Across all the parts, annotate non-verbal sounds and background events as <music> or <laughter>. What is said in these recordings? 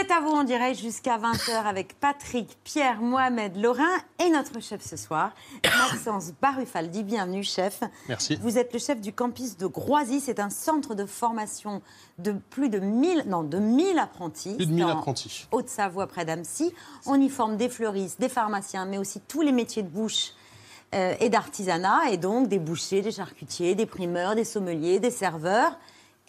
C'est à vous en direct jusqu'à 20h avec Patrick, Pierre, Mohamed, Laurin et notre chef ce soir, Maxence Barufaldi. Bienvenue, chef. Merci. Vous êtes le chef du campus de Groisy. C'est un centre de formation de plus de 1000, non, de 1000 apprentis. Plus de 1000 C'est en apprentis. Haute-Savoie, près d'Annecy. On y forme des fleuristes, des pharmaciens, mais aussi tous les métiers de bouche euh, et d'artisanat, et donc des bouchers, des charcutiers, des primeurs, des sommeliers, des serveurs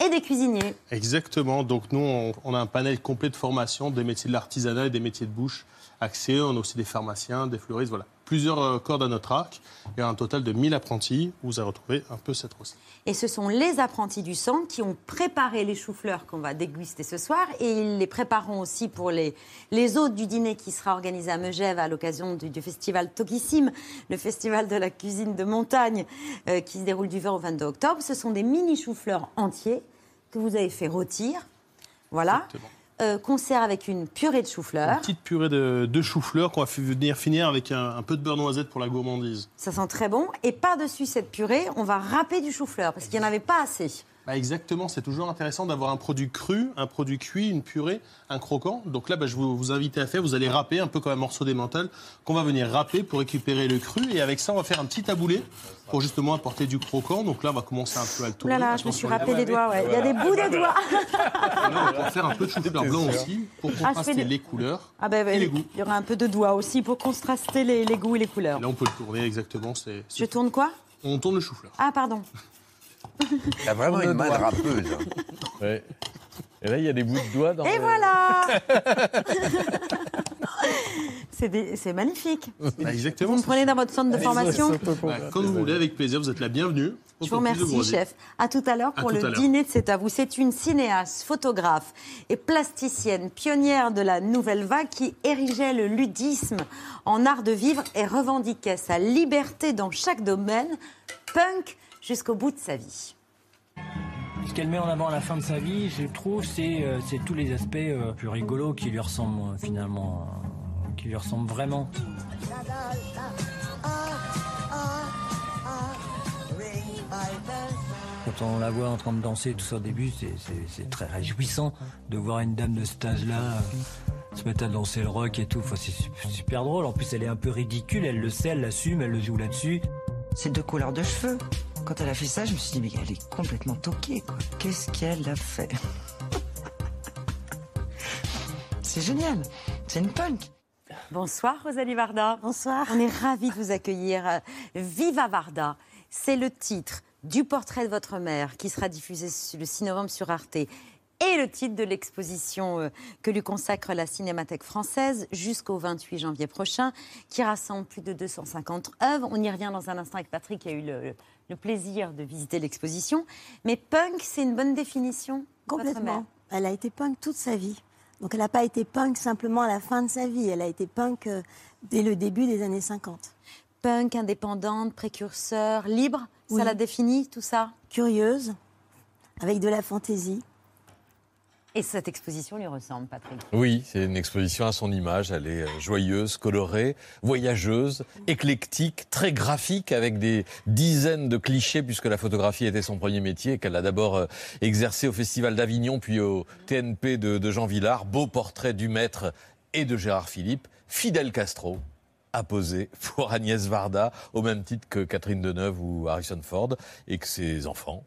et des cuisiniers. Exactement. Donc nous, on, a un panel complet de formation des métiers de l'artisanat et des métiers de bouche axés. On a aussi des pharmaciens, des fleuristes, voilà. Plusieurs euh, cordes à notre arc. Et un total de 1000 apprentis. Vous allez retrouver un peu cette recette. Et ce sont les apprentis du centre qui ont préparé les choux-fleurs qu'on va déguster ce soir. Et ils les prépareront aussi pour les, les hôtes du dîner qui sera organisé à Megève à l'occasion du, du festival Tokissime, le festival de la cuisine de montagne euh, qui se déroule du 20 au 22 octobre. Ce sont des mini choux-fleurs entiers que vous avez fait rôtir. Voilà. Exactement. Euh, concert avec une purée de choux-fleurs. Une petite purée de, de chou-fleur qu'on va venir finir avec un, un peu de beurre noisette pour la gourmandise. Ça sent très bon. Et par-dessus cette purée, on va râper du chou-fleur parce qu'il n'y en avait pas assez. Bah, exactement, c'est toujours intéressant d'avoir un produit cru, un produit cuit, une purée, un croquant. Donc là, bah, je vous, vous invite à faire, vous allez râper un peu comme un morceau d'émental qu'on va venir râper pour récupérer le cru. Et avec ça, on va faire un petit taboulé pour justement apporter du croquant. Donc là, on va commencer un peu à le tourner. là là, je me suis râpé les doigts. ouais. Il y a des bouts des doigts. Là, on va faire un peu de chou-fleur blanc aussi pour Ah, contraster des- les couleurs Ah ben, et les goûts. il y aura un peu de doigts aussi pour contraster les, les goûts et les couleurs. Et là, on peut le tourner exactement. Je tourne quoi? On tourne le chou-fleur. Ah pardon. <laughs> T'as vraiment une main de rappeuse. <laughs> Ouais. Et là, il y a des bouts de doigts dans Et le- voilà <laughs> C'est des- c'est magnifique. Bah, exactement. Vous me prenez dans votre centre de formation Bah, comme vous voulez, avec plaisir, vous êtes la bienvenue. Je vous de remercie, chef. À tout à l'heure À pour tout à le l'heure. dîner de C'est à vous. C'est une cinéaste, photographe et plasticienne, pionnière de la nouvelle vague qui érigeait le ludisme en art de vivre et revendiquait sa liberté dans chaque domaine, punk jusqu'au bout de sa vie. Ce qu'elle met en avant à la fin de sa vie, je trouve, c'est euh, c'est tous les aspects euh, plus rigolos qui lui ressemblent euh, finalement, euh, qui lui ressemblent vraiment. Quand on la voit en train de danser tout ça au début, c'est- c'est c'est très réjouissant de voir une dame de cet âge-là euh, se mettre à danser le rock et tout. Enfin, c'est su- super drôle. En plus, elle est un peu ridicule, elle le sait, elle l'assume, elle le joue là-dessus. ces deux couleurs de cheveux. Quand elle a fait ça, je me suis dit, mais elle est complètement toquée, quoi. Qu'est-ce qu'elle a fait? <laughs> C'est génial. C'est une punk. Bonsoir Rosalie Varda. Bonsoir. On est ravis de vous accueillir. Viva Varda, c'est le titre du portrait de votre mère qui sera diffusé le 6 novembre sur Arte et le titre de l'exposition euh, que lui consacre la Cinémathèque française jusqu'au 28 janvier prochain, qui rassemble plus de 250 œuvres. On y revient dans un instant avec Patrick, qui a eu le, le plaisir de visiter l'exposition. Mais punk, c'est une bonne définition. Complètement. Elle a été punk toute sa vie. Donc elle n'a pas été punk simplement à la fin de sa vie. Elle a été punk euh, dès le début des années 50. Punk, indépendante, précurseur, libre, ça la définit, tout ça? Curieuse, avec de la fantaisie. Et cette exposition lui ressemble, Patrick. Oui, c'est une exposition à son image. Elle est euh, joyeuse, colorée, voyageuse, éclectique, très graphique, avec des dizaines de clichés, puisque la photographie était son premier métier, qu'elle a d'abord euh, exercé au Festival d'Avignon, puis au TNP de, Jean Villard. Beau portrait du maître et de Gérard Philippe. Fidel Castro a posé pour Agnès Varda, au même titre que Catherine Deneuve ou Harrison Ford, et que ses enfants,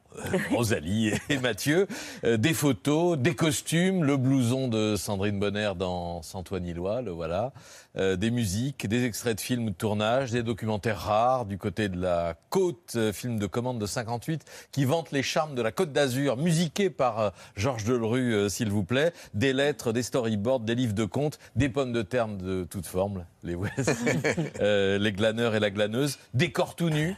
Rosalie et Mathieu. Euh, des photos, des costumes, le blouson de Sandrine Bonner dans Santoine Illois, le voilà. Euh, des musiques, des extraits de films de tournage, des documentaires rares du côté de la côte, euh, film de commande de 58, qui vante les charmes de la côte d'Azur, musiqué par euh, Georges Delerue, euh, s'il vous plaît. Des lettres, des storyboards, des livres de contes, des pommes de terre de toutes formes, les voici. <laughs> Euh, les glaneurs et la glaneuse, des corps tout nus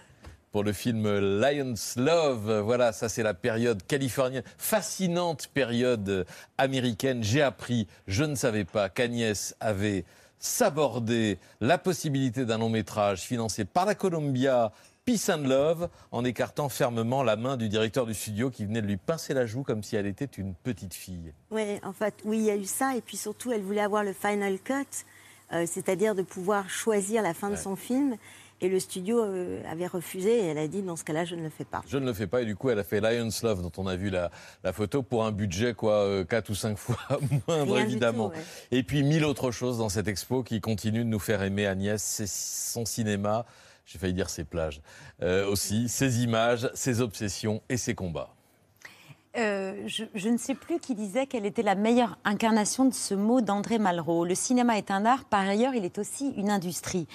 pour le film Lion's Love. Voilà, ça c'est la période californienne, fascinante période américaine. J'ai appris, je ne savais pas qu'Agnès avait sabordé la possibilité d'un long métrage financé par la Columbia. Peace and Love, en écartant fermement la main du directeur du studio qui venait de lui pincer la joue comme si elle était une petite fille. Oui, en fait, oui, il y a eu ça. Et puis surtout, elle voulait avoir le final cut euh, c'est-à-dire de pouvoir choisir la fin de son film. Et le studio euh, avait refusé et elle a dit dans ce cas-là, je ne le fais pas. Je ne le fais pas et du coup, elle a fait Lion's Love dont on a vu la, la photo pour un budget quoi, 4 ou 5 fois <laughs> moindre Rien évidemment. tout, ouais. Et puis mille autres choses dans cette expo qui continuent de nous faire aimer Agnès, c'est son cinéma, j'ai failli dire ses plages, euh, aussi, ses images, ses obsessions et ses combats. Euh, je, je ne sais plus qui disait quelle était la meilleure incarnation de ce mot d'André Malraux. Le cinéma est un art, par ailleurs, il est aussi une industrie.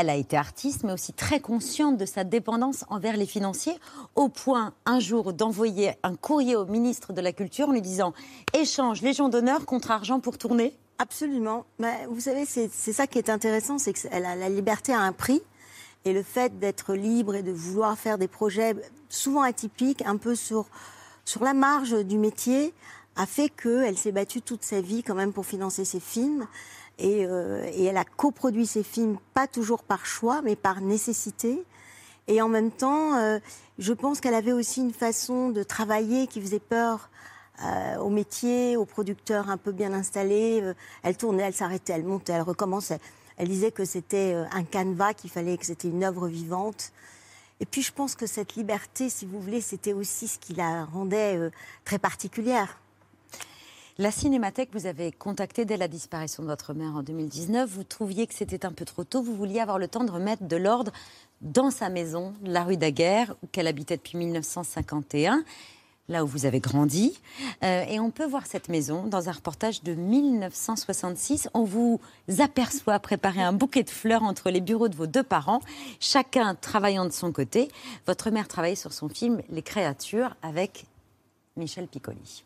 Elle a été artiste, mais aussi très consciente de sa dépendance envers les financiers, au point un jour d'envoyer un courrier au ministre de la Culture en lui disant Échange Légion d'honneur contre argent pour tourner. Absolument. Bah, vous savez, c'est ça qui est intéressant, c'est que c'est- elle a- la liberté a un prix. Et le fait d'être libre et de vouloir faire des projets souvent atypiques, un peu sur, sur la marge du métier, a fait qu'elle s'est battue toute sa vie quand même pour financer ses films. Et, euh, et elle a coproduit ses films, pas toujours par choix, mais par nécessité. Et en même temps, euh, je pense qu'elle avait aussi une façon de travailler qui faisait peur euh, au métier, aux producteurs un peu bien installés. Euh, elle tournait, elle s'arrêtait, elle montait, elle recommençait. Elle disait que c'était un canevas, qu'il fallait que c'était une œuvre vivante. Et puis je pense que cette liberté, si vous voulez, c'était aussi ce qui la rendait très particulière. La Cinémathèque, vous avez contacté dès la disparition de votre mère en 2019. Vous trouviez que c'était un peu trop tôt. Vous vouliez avoir le temps de remettre de l'ordre dans sa maison, la rue Daguerre, qu'elle habitait depuis 1951, là où vous avez grandi. Euh, et on peut voir cette maison dans un reportage de 1966. On vous aperçoit préparer un bouquet de fleurs entre les bureaux de vos deux parents, chacun travaillant de son côté. Votre mère travaillait sur son film Les Créatures avec Michel Piccoli.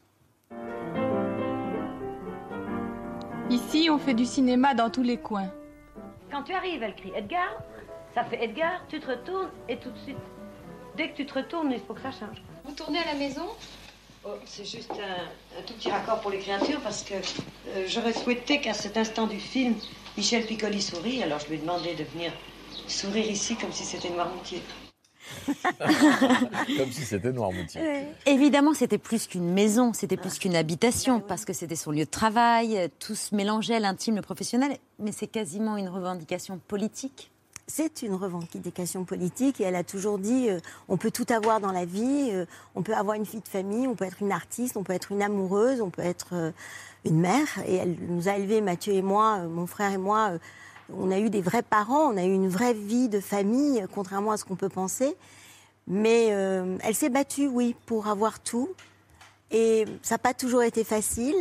Ici, on fait du cinéma dans tous les coins. Quand tu arrives, elle crie Edgar, ça fait Edgar, tu te retournes et tout de suite, dès que tu te retournes, il faut que ça change. Vous tournez à la maison? Oh, c'est juste un, un tout petit raccord pour les créatures parce que euh, j'aurais souhaité qu'à cet instant du film, Michel Piccoli sourit, alors je lui ai demandé de venir sourire ici comme si c'était Noirmoutier. <laughs> Comme si c'était Noirmoutier. Évidemment, c'était plus qu'une maison, c'était plus qu'une habitation, parce que c'était son lieu de travail, tout se mélangeait, l'intime, le professionnel, mais c'est quasiment une revendication politique. C'est une revendication politique et elle a toujours dit euh, on peut tout avoir dans la vie, euh, on peut avoir une fille de famille, on peut être une artiste, on peut être une amoureuse, on peut être euh, une mère. Et elle nous a élevés, Mathieu et moi, euh, mon frère et moi. On a eu des vrais parents, on a eu une vraie vie de famille, contrairement à ce qu'on peut penser. Mais euh, elle s'est battue, oui, pour avoir tout. Et ça n'a pas toujours été facile.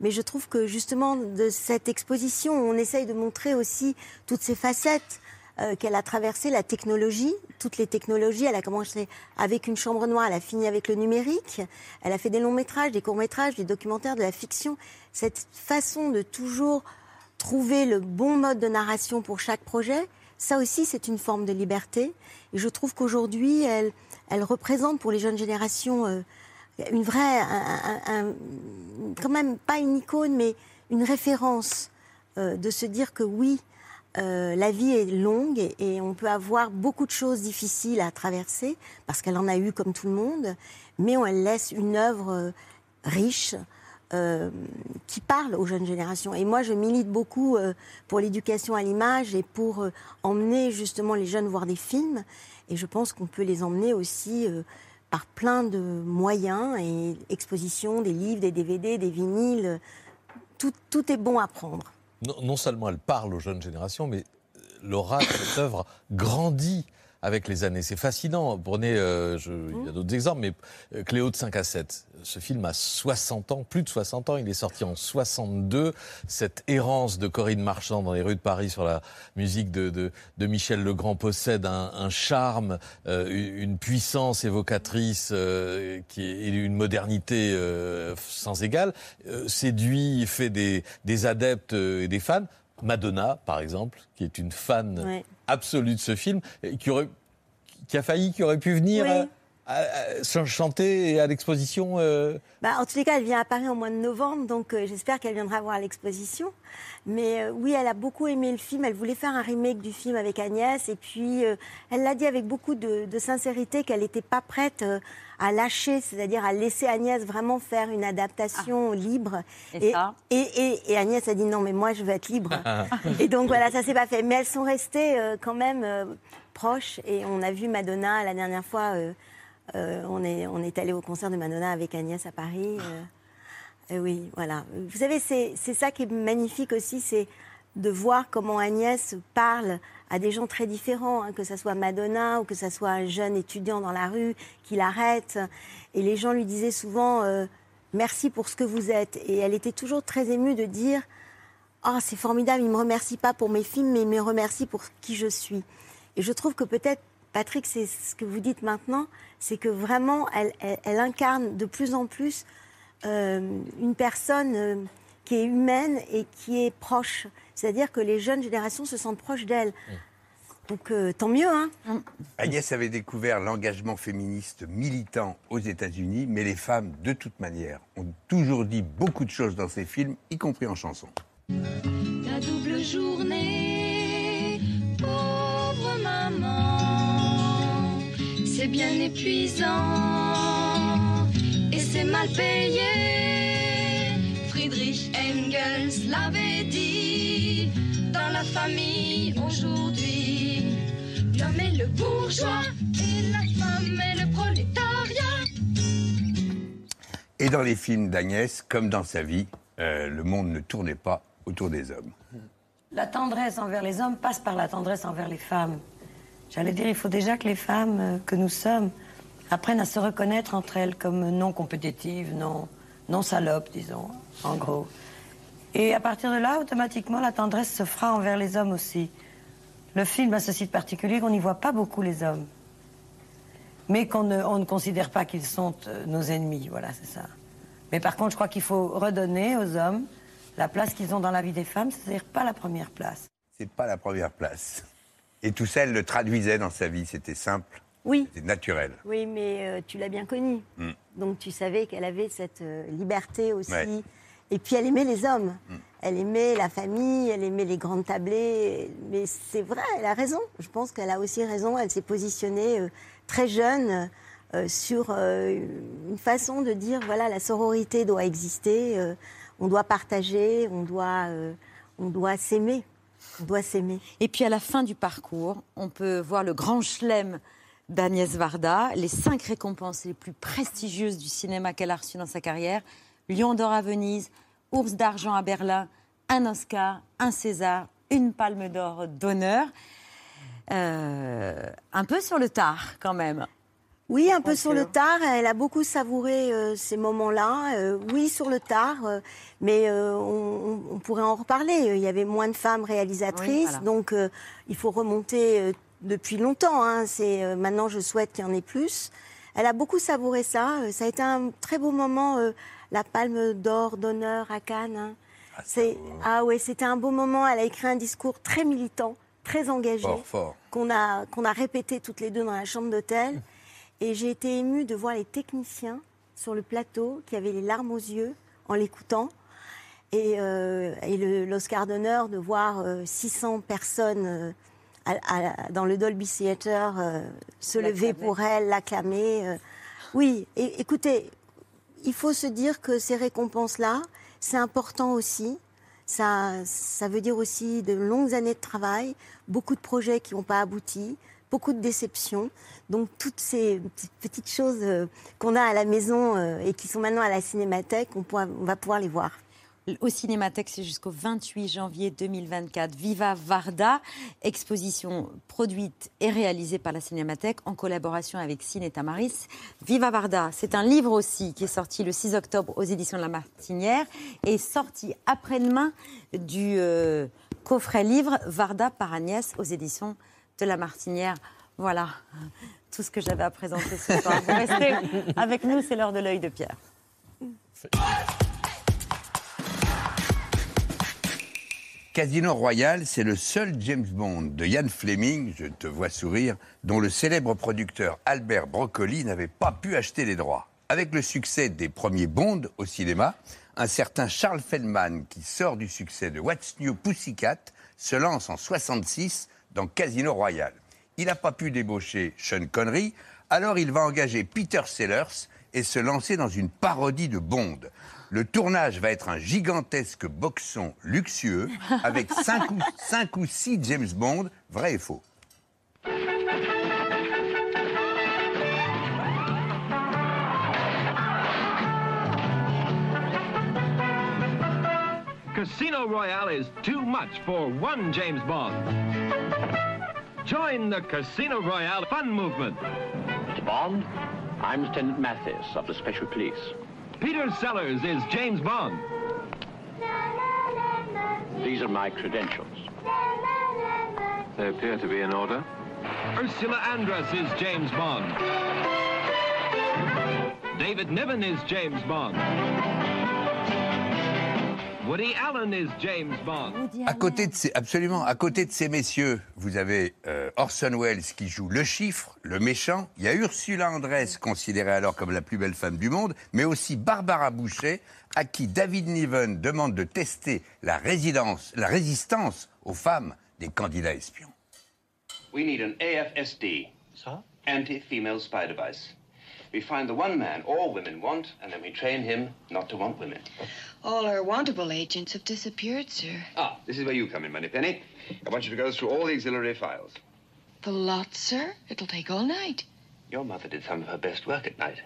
Mais je trouve que justement, de cette exposition, on essaye de montrer aussi toutes ces facettes euh, qu'elle a traversées, la technologie, toutes les technologies. Elle a commencé avec une chambre noire, elle a fini avec le numérique. Elle a fait des longs métrages, des courts métrages, des documentaires, de la fiction. Cette façon de toujours trouver le bon mode de narration pour chaque projet, ça aussi, c'est une forme de liberté. Et je trouve qu'aujourd'hui, elle, représente pour les jeunes générations euh, une vraie, quand même pas une icône, mais une référence euh, de se dire que oui, euh, la vie est longue et, on peut avoir beaucoup de choses difficiles à traverser parce qu'elle en a eu comme tout le monde, mais elle laisse une œuvre riche. Euh, qui parle aux jeunes générations. Et moi, je milite beaucoup euh, pour l'éducation à l'image et pour euh, emmener justement les jeunes voir des films. Et je pense qu'on peut les emmener aussi par plein de moyens et expositions, des livres, des DVD, des vinyles. Tout, tout est bon à prendre. Non, seulement elle parle aux jeunes générations, mais l'aura cette œuvre grandit avec les années. C'est fascinant. Prenez, euh, je- il y a d'autres exemples, mais euh, Cléo de 5 à 7. Ce film a 60 ans, plus de 60 ans. Il est sorti en 62. Cette errance de Corinne Marchand dans les rues de Paris sur la musique de, de, de Michel Legrand possède un, un charme, euh, une puissance évocatrice euh, qui est et une modernité euh, sans égale. Euh, séduit, fait des, des adeptes et des fans. Madonna, par exemple, qui est une fan Ouais. absolue de ce film, et qui, aurait, qui a failli, qui aurait pu venir Oui. euh, à- à chanter à l'exposition euh, Bah, en tous les cas, elle vient à Paris au mois de novembre, donc euh, j'espère qu'elle viendra voir l'exposition. Mais euh, oui, elle a beaucoup aimé le film. Elle voulait faire un remake du film avec Agnès. Et puis, elle l'a dit avec beaucoup de, de sincérité qu'elle n'était pas prête à lâcher, c'est-à-dire à laisser Agnès vraiment faire une adaptation libre. Et ça et, et- et Agnès a dit non, mais moi, je veux être libre. et donc voilà, ça s'est pas fait. Mais elles sont restées euh, quand même euh, proches. Et on a vu Madonna la dernière fois. euh, on, est, on est allé au concert de Madonna avec Agnès à Paris. oui, voilà. Vous savez, c'est ça qui est magnifique aussi, c'est de voir comment Agnès parle à des gens très différents, hein, que ce soit Madonna ou que ce soit un jeune étudiant dans la rue qui l'arrête. Et les gens lui disaient souvent euh, merci pour ce que vous êtes. Et elle était toujours très émue de dire ah c'est formidable, il me remercie pas pour mes films, mais il me remercie pour qui je suis. Et je trouve que peut-être Patrick, c'est ce que vous dites maintenant, c'est que vraiment elle incarne de plus en plus euh, une personne euh, qui est humaine et qui est proche. C'est-à-dire que les jeunes générations se sentent proches d'elle. Donc euh, tant mieux, hein Agnès avait découvert l'engagement féministe militant aux États-Unis, mais les femmes, de toute manière, ont toujours dit beaucoup de choses dans ses films, y compris en chanson. La double journée, pauvre maman, c'est bien épuisant et c'est mal payé. Engels l'avait dit dans la famille aujourd'hui. L'homme est le bourgeois et la femme est le prolétariat. Et dans les films d'Agnès, comme dans sa vie, euh, le monde ne tournait pas autour des hommes. La tendresse envers les hommes passe par la tendresse envers les femmes. J'allais dire, il faut déjà que les femmes euh, que nous sommes apprennent à se reconnaître entre elles comme non compétitives, non, non salopes, disons, en gros. Et à partir de là, automatiquement, la tendresse se fera envers les hommes aussi. Le film a ceci de particulier qu'on n'y voit pas beaucoup les hommes. Mais qu'on ne, on ne considère pas qu'ils sont euh, nos ennemis, voilà, c'est ça. Mais par contre, je crois qu'il faut redonner aux hommes la place qu'ils ont dans la vie des femmes, c'est-à-dire pas la première place. C'est pas la première place. Et tout ça, elle le traduisait dans sa vie. C'était simple, Oui. c'était naturel. Oui, mais euh, tu l'as bien connue. Mm. Donc tu savais qu'elle avait cette euh, liberté aussi. Ouais. Mm. Et puis elle aimait les hommes. Elle aimait la famille, elle aimait les grandes tablées. Mais c'est vrai, elle a raison. Je pense qu'elle a aussi raison. Elle s'est positionnée euh, très jeune euh, sur euh, une façon de dire voilà, la sororité doit exister, euh, on doit partager, on doit, euh, on doit s'aimer. On doit s'aimer. Et puis à la fin du parcours, on peut voir le grand chelem d'Agnès Varda, les cinq récompenses les plus prestigieuses du cinéma qu'elle a reçues dans sa carrière Lion d'or à Venise, Ours d'argent à Berlin, un Oscar, un César, une Palme d'or d'honneur. Euh, un peu sur le tard quand même. Oui, un peu sur le tard. Elle a beaucoup savouré euh, ces moments-là. Euh, oui, sur le tard, euh, mais on, pourrait en reparler. Il y avait moins de femmes réalisatrices, Oui, voilà. donc il faut remonter depuis longtemps. hein. C'est maintenant, je souhaite qu'il y en ait plus. Elle a beaucoup savouré ça. Ça a été un très beau moment, la Palme d'or d'honneur à Cannes. hein. C'est ah ouais, c'était un beau moment. Elle a écrit un discours très militant, très engagé Fort, fort. qu'on a, qu'on a répété toutes les deux dans la chambre d'hôtel. <laughs> Et j'ai été émue de voir les techniciens sur le plateau qui avaient les larmes aux yeux en l'écoutant. Et, euh, et le- l'Oscar d'honneur de voir euh, 600 personnes euh, à- à- dans le Dolby Theatre euh, se lever pour elle, l'acclamer. euh. Oui, et, écoutez, il faut se dire que ces récompenses-là, c'est important aussi. Ça, ça veut dire aussi de longues années de travail, beaucoup de projets qui n'ont pas abouti, beaucoup de déceptions. Donc toutes ces petites- choses euh, qu'on a à la maison euh, et qui sont maintenant à la cinémathèque, on, on va pouvoir les voir. Au Cinémathèque, c'est jusqu'au 28 janvier 2024. Viva Varda, exposition produite et réalisée par la Cinémathèque en collaboration avec Cine et Tamaris. Viva Varda, c'est un livre aussi qui est sorti le 6 octobre aux éditions de La Martinière et sorti après-demain du euh, coffret livre Varda par Agnès aux éditions de La Martinière. Voilà tout ce que j'avais à présenter ce soir. Vous restez <laughs> avec nous, c'est l'heure de l'œil de Pierre. Casino Royale, c'est le seul James Bond de Ian Fleming, je te vois sourire, dont le célèbre producteur Albert Broccoli n'avait pas pu acheter les droits. Avec le succès des premiers Bond au cinéma, un certain Charles Feldman, qui sort du succès de What's New Pussycat, se lance en 66 dans Casino Royale. Il n'a pas pu débaucher Sean Connery, alors il va engager Peter Sellers et se lancer dans une parodie de Bond. Le tournage va être un gigantesque boxon luxueux avec <laughs> 5 ou, cinq ou 6 James Bond, vrai et faux. Casino Royale is too much for one James Bond. Join the Casino Royale fun movement. Bond, I'm Lieutenant Mathis of the Special Police. Peter Sellers is James Bond. These are my credentials. They appear to be in order. Ursula Andress is James Bond. David Niven is James Bond. Woody Allen is James Bond. À côté de ces, absolument, à côté de ces messieurs, vous avez euh, Orson Welles qui joue le chiffre, le méchant. Il y a Ursula Andress, considérée alors comme la plus belle femme du monde, mais aussi Barbara Boucher, à qui David Niven demande de tester la, résidence, la résistance aux femmes des candidats espions. We need an AFSD. Anti-female spy device. We find the one man all women want, and then we train him not to want women. All our wantable agents have disappeared, sir. Ah, this is where you come in, Moneypenny. I want you to go through all the auxiliary files. The lot, sir? It'll take all night. Your mother did some of her best work at night.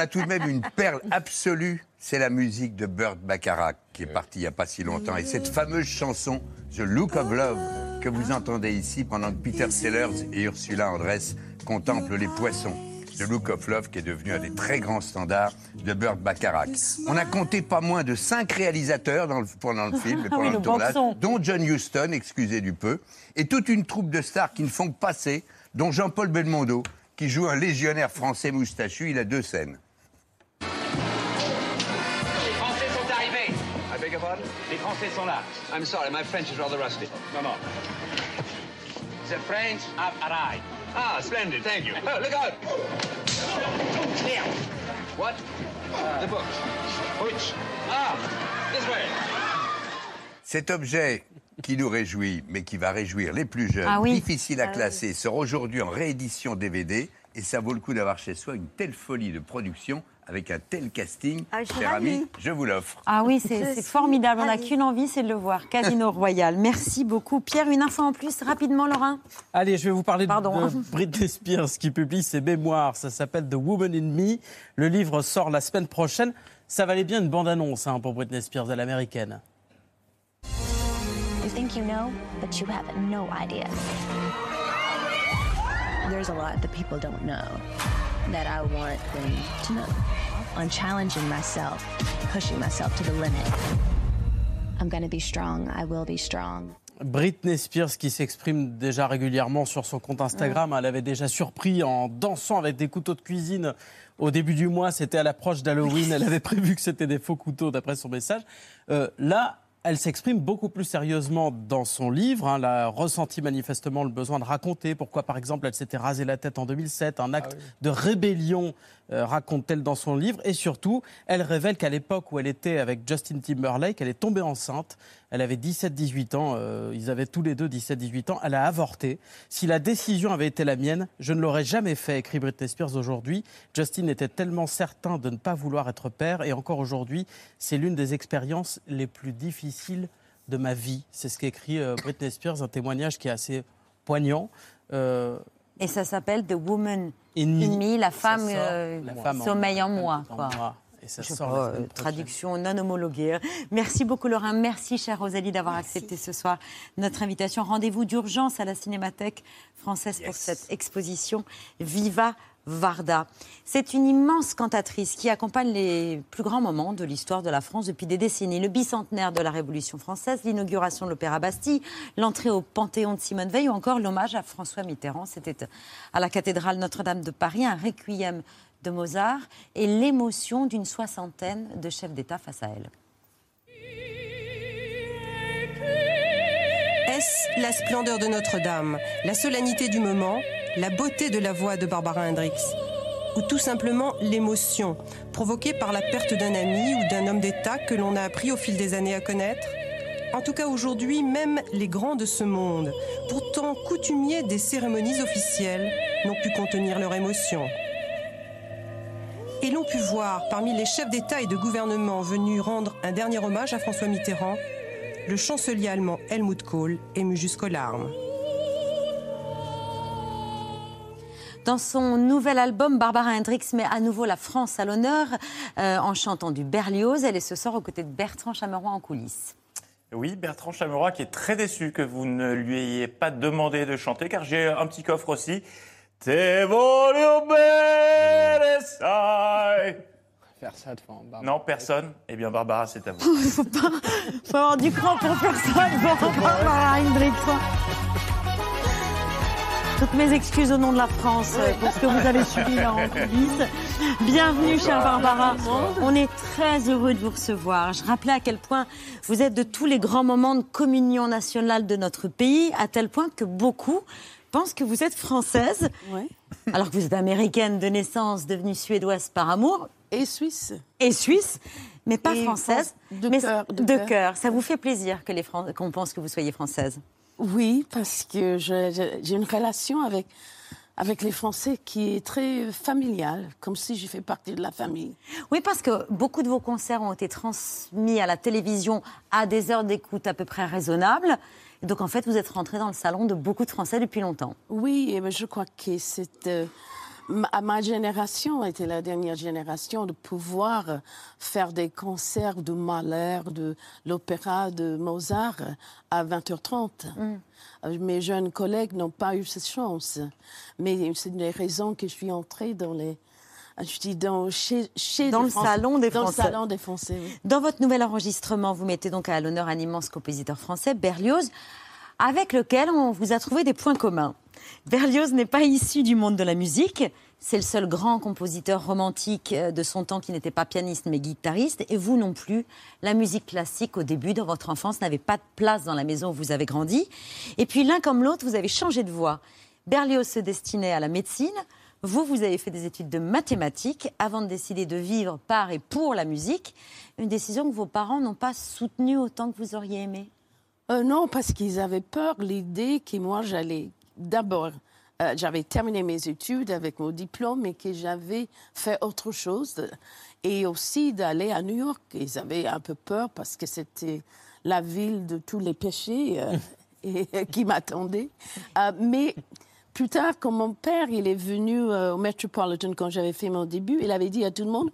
A tout de même une perle absolue, c'est la musique de Burt Bacharach, qui est parti il n'y a pas si longtemps. Et cette fameuse chanson, The Look of Love, que vous entendez ici pendant que Peter Sellers et Ursula Andress contemplent les poissons. The Look of Love, qui est devenu un des très grands standards de Burt Bacharach. On a compté pas moins de cinq réalisateurs dans le- pendant le film et Ah pendant oui, le le tournage, dont John Huston, excusez du peu, et toute une troupe de stars qui ne font que passer, dont Jean-Paul Belmondo, qui joue un légionnaire français moustachu. Il a deux scènes. Français sont là. I'm sorry, my French is rather rusty. No, no. The French have arrived. Ah, splendid, thank you. Oh, look out! Here. What? the book. Which? Ah, this way. Cet objet qui nous réjouit, mais qui va réjouir les plus jeunes, Ah oui. difficile à Ah oui. classer, sort aujourd'hui en réédition DVD. Et ça vaut le coup d'avoir chez soi une telle folie de production avec un tel casting. Ah, Cher ami, je vous l'offre. Ah oui, c'est formidable. On n'a qu'une envie, c'est de le voir. Casino <laughs> Royal. Merci beaucoup. Pierre, une info en plus, rapidement, Laurent Allez, je vais vous parler Pardon. de Britney Spears qui publie ses mémoires. Ça s'appelle The Woman in Me. Le livre sort la semaine prochaine. Ça valait bien une bande-annonce hein, pour Britney Spears à l'américaine. You think you know, but you have no idea. There's a lot that people don't know that I want them to know. On challenging myself, pushing myself to the limit. I'm gonna be strong. I will be strong. Britney Spears qui s'exprime déjà régulièrement sur son compte Instagram. Elle avait déjà surpris en dansant avec des couteaux de cuisine au début du mois. C'était à l'approche d'Halloween. <laughs> Elle avait prévu que c'était des faux couteaux d'après son message. Euh, là, elle s'exprime beaucoup plus sérieusement dans son livre. hein. Elle a ressenti manifestement le besoin de raconter pourquoi, par exemple, elle s'était rasé la tête en 2007. Un acte de rébellion, raconte-t-elle dans son livre. Et surtout, elle révèle qu'à l'époque où elle était avec Justin Timberlake, elle est tombée enceinte. Elle avait 17-18 ans. euh, ils avaient tous les deux 17-18 ans. Elle a avorté. Si la décision avait été la mienne, je ne l'aurais jamais fait, écrit Britney Spears aujourd'hui. Justin était tellement certain de ne pas vouloir être père. Et encore aujourd'hui, c'est l'une des expériences les plus difficiles de ma vie. C'est ce qu'écrit euh, Britney Spears, un témoignage qui est assez poignant. Euh, Et ça s'appelle The Woman In in Me. Me, la Ça femme, sort, euh, la femme en- sommeil en moi. en Quoi. moi. Et ça Je sais sort pas, la semaine prochaine. traduction non homologuée. Merci beaucoup Laurent, merci chère Rosalie d'avoir accepté ce soir notre invitation. Rendez-vous d'urgence à la Cinémathèque française pour cette exposition Viva Varda. C'est une immense cantatrice qui accompagne les plus grands moments de l'histoire de la France depuis des décennies. Le bicentenaire de la Révolution française, l'inauguration de l'Opéra Bastille, l'entrée au Panthéon de Simone Veil ou encore l'hommage à François Mitterrand. C'était à la cathédrale Notre-Dame de Paris, un requiem de Mozart et l'émotion d'une soixantaine de chefs d'État face à elle. Est-ce la splendeur de Notre-Dame, la solennité du moment, la beauté de la voix de Barbara Hendricks ou tout simplement l'émotion provoquée par la perte d'un ami ou d'un homme d'État que l'on a appris au fil des années à connaître En tout cas aujourd'hui, même les grands de ce monde, pourtant coutumiers des cérémonies officielles, n'ont pu contenir leur émotion. Et l'on pu voir parmi les chefs d'État et de gouvernement venus rendre un dernier hommage à François Mitterrand, le chancelier allemand Helmut Kohl ému jusqu'aux larmes. Dans son nouvel album, Barbara Hendricks met à nouveau la France à l'honneur euh, en chantant du Berlioz. Elle est ce soir aux côtés de Bertrand Chameroy en coulisses. Oui, Bertrand Chameroy qui est très déçu que vous ne lui ayez pas demandé de chanter, car j'ai un petit coffre aussi. Te voglio bene, sai. Faire ça devant Barbara. Non, personne Eh bien, Barbara, c'est à vous. <laughs> faut, pas, faut avoir du cran pour faire ça devant Barbara Hendricks. Toutes mes excuses au nom de la France euh, pour ce que vous avez subi là en coulisses. Bienvenue, chère Barbara. On est très heureux de vous recevoir. Je rappelais à quel point vous êtes de tous les grands moments de communion nationale de notre pays, à tel point que beaucoup pensent que vous êtes française, alors que vous êtes américaine de naissance, devenue suédoise par amour. Et suisse. Et suisse, mais pas Et française. de mais cœur, de de cœur. cœur. Ça vous fait plaisir que les qu'on pense que vous soyez française? Oui, parce que j'ai une relation avec, avec les Français qui est très familiale, comme si je fais partie de la famille. Oui, parce que beaucoup de vos concerts ont été transmis à la télévision à des heures d'écoute à peu près raisonnables. Donc, en fait, vous êtes rentré dans le salon de beaucoup de Français depuis longtemps. Oui, et ben, je crois que c'est euh, ma, ma génération était la dernière génération de pouvoir faire des concerts de Mahler, de l'opéra de Mozart à 20h30. Euh, Mes jeunes collègues n'ont pas eu cette chance, mais c'est une des raisons que je suis entrée dans les je dis dans chez, chez Dans le Français- salon des dans Français. le salon des Français. oui. Dans votre nouvel enregistrement, vous mettez donc à l'honneur un immense compositeur français, Berlioz, avec lequel on vous a trouvé des points communs. Berlioz n'est pas issu du monde de la musique. C'est le seul grand compositeur romantique euh, de son temps qui n'était pas pianiste mais guitariste. Et vous non plus. La musique classique, au début, dans votre enfance, n'avait pas de place dans la maison où vous avez grandi. Et puis l'un comme l'autre, vous avez changé de voie. Berlioz se destinait à la médecine. Vous, vous avez fait des études de mathématiques avant de décider de vivre par et pour la musique. Une décision que vos parents n'ont pas soutenue autant que vous auriez aimé. Euh, non, parce qu'ils avaient peur, l'idée que moi, j'allais d'abord, euh, j'avais terminé mes études avec mon diplôme et que j'avais fait autre chose. Et aussi d'aller à New York. Ils avaient un peu peur parce que c'était la ville de tous les péchés euh, <laughs> et, qui m'attendait. Euh, mais plus tard, quand mon père il est venu au Metropolitan quand j'avais fait mon début, il avait dit à tout le monde,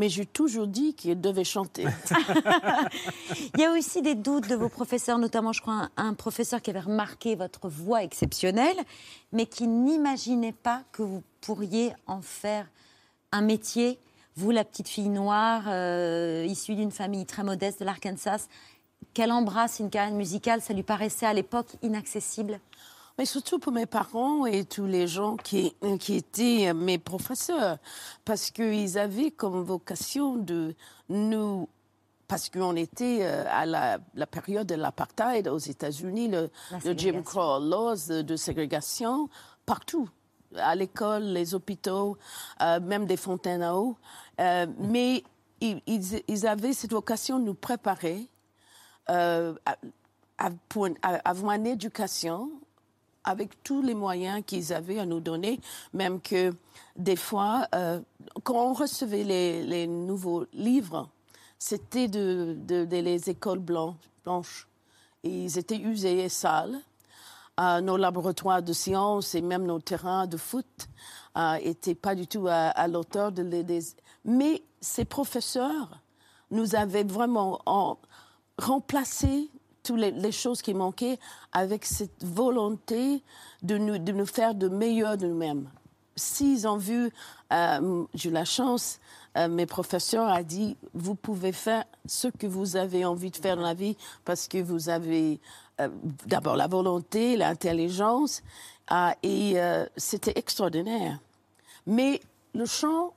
mais j'ai toujours dit qu'il devait chanter. <laughs> Il y a aussi des doutes de vos professeurs, notamment, je crois, un, professeur qui avait remarqué votre voix exceptionnelle, mais qui n'imaginait pas que vous pourriez en faire un métier. Vous, la petite fille noire, euh, issue d'une famille très modeste de l'Arkansas, qu'elle embrasse une carrière musicale, ça lui paraissait à l'époque inaccessible Mais surtout pour mes parents et tous les gens qui, qui étaient mes professeurs, parce qu'ils avaient comme vocation de nous parce qu'on était euh, à la, la période de l'apartheid aux États-Unis, le, Jim. Crow laws de, de ségrégation partout, à l'école, les hôpitaux, euh, même des fontaines à eau. Euh, mais ils, ils- ils avaient cette vocation de nous préparer euh, à, à- pour une- à avoir une éducation avec tous les moyens qu'ils avaient à nous donner, même que des fois, euh, quand on recevait les, nouveaux livres, c'était de, les écoles blanches, ils étaient usés et sales. Euh, nos laboratoires de sciences et même nos terrains de foot n'étaient pas du tout à, à l'auteur Mais ces professeurs nous avaient vraiment en- remplacé toutes les, choses qui manquaient avec cette volonté de nous, de nous faire de meilleurs de nous-mêmes. s'ils ont vu, euh, j'ai eu la chance, euh, mes professeurs ont dit, vous pouvez faire ce que vous avez envie de faire dans la vie parce que vous avez euh, d'abord la volonté, l'intelligence, ah, et c'était extraordinaire. Mais le chant,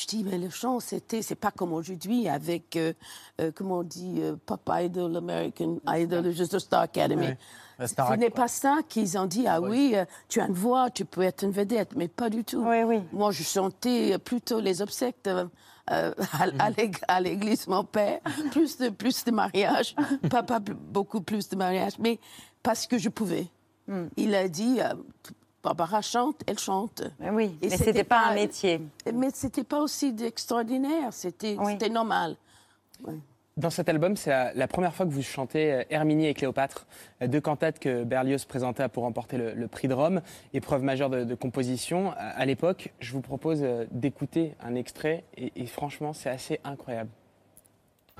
je dis, mais le chant, c'était, c'est pas comme aujourd'hui avec, euh, euh, comment on dit, euh, Pop Idol, American Idol, juste le Star Academy. Ouais. Ce n'est pas ça qu'ils ont dit, ah oui, euh, tu as une voix, tu peux être une vedette, mais pas du tout. Moi, je chantais plutôt les obsèques euh, à, à l'ég- à l'église, mon père, plus de, plus de mariages, <laughs> papa plus- beaucoup plus de mariages, mais parce que je pouvais. Il a dit, euh, Barbara chante, elle chante. oui, mais c'était pas un métier. Mais c'était pas aussi extraordinaire, c'était normal. Dans cet album, c'est la, la première fois que vous chantez euh, Herminie et Cléopâtre, euh, deux cantates que Berlioz présentait pour remporter le, le prix de Rome, épreuve majeure de, de composition. À, à l'époque, je vous propose euh, d'écouter un extrait et, et franchement, c'est assez incroyable.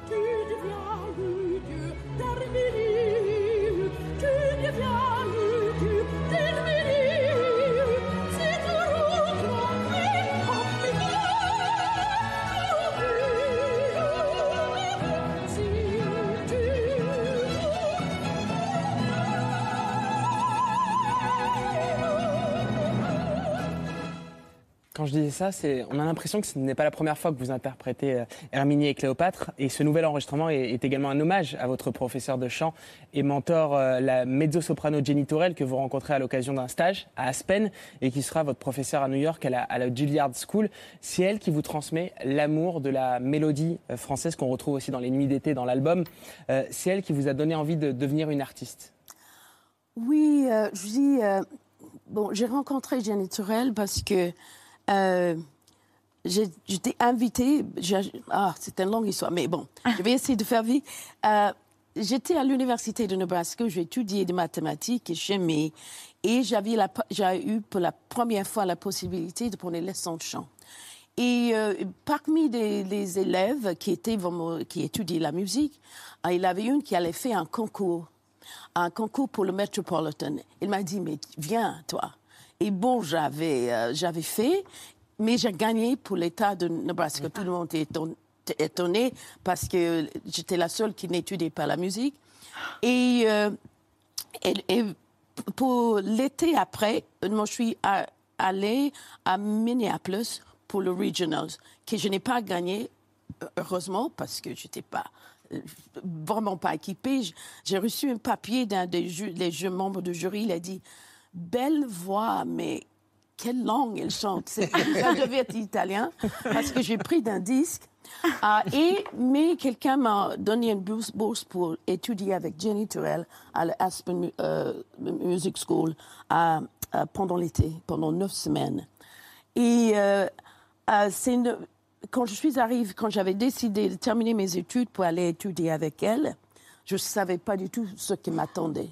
Tu Quand je disais ça, on a l'impression que ce n'est pas la première fois que vous interprétez euh, Herminie et Cléopâtre. Et ce nouvel enregistrement est, également un hommage à votre professeur de chant et mentor, euh, la mezzo-soprano Jenny Tourelle, que vous rencontrez à l'occasion d'un stage à Aspen et qui sera votre professeur à New York à la, Juilliard School. C'est elle qui vous transmet l'amour de la mélodie euh, française qu'on retrouve aussi dans les nuits d'été dans l'album. C'est elle qui vous a donné envie de devenir une artiste. Oui, euh, je dis, bon, j'ai rencontré Jenny Turel parce que euh, j'étais invitée, ah, c'est une longue histoire, mais bon, je vais essayer de faire vite. Euh, J'étais à l'université de Nebraska, j'ai étudié des mathématiques et chimie, et j'avais j'ai eu pour la première fois la possibilité de prendre des leçons de chant. Et euh, parmi les, les élèves qui, étaient qui étudiaient la musique, euh, il y avait une qui allait faire un concours, un concours pour le Metropolitan. Il m'a dit, mais viens, toi. Et bon, j'avais euh, j'avais fait, mais j'ai gagné pour l'État de Nebraska. Tout le monde était éton- étonné parce que j'étais la seule qui n'étudiait pas la musique. Et, euh, et, et pour l'été après, moi, je suis allée à Minneapolis pour le Regionals, que je n'ai pas gagné, heureusement, parce que je n'étais pas euh, vraiment pas équipée. J'ai reçu un papier d'un des ju- les ju- membres du jury. Il a dit Belle voix, mais quelle langue elle chante. Ça devait être italien, parce que j'ai pris d'un disque. Ah, et, mais quelqu'un m'a donné une bourse, pour étudier avec Jenny Turrell à l'Aspen euh, Music School pendant l'été, pendant neuf semaines. Et euh, euh, quand je suis arrivée, quand j'avais décidé de terminer mes études pour aller étudier avec elle, je ne savais pas du tout ce qui m'attendait.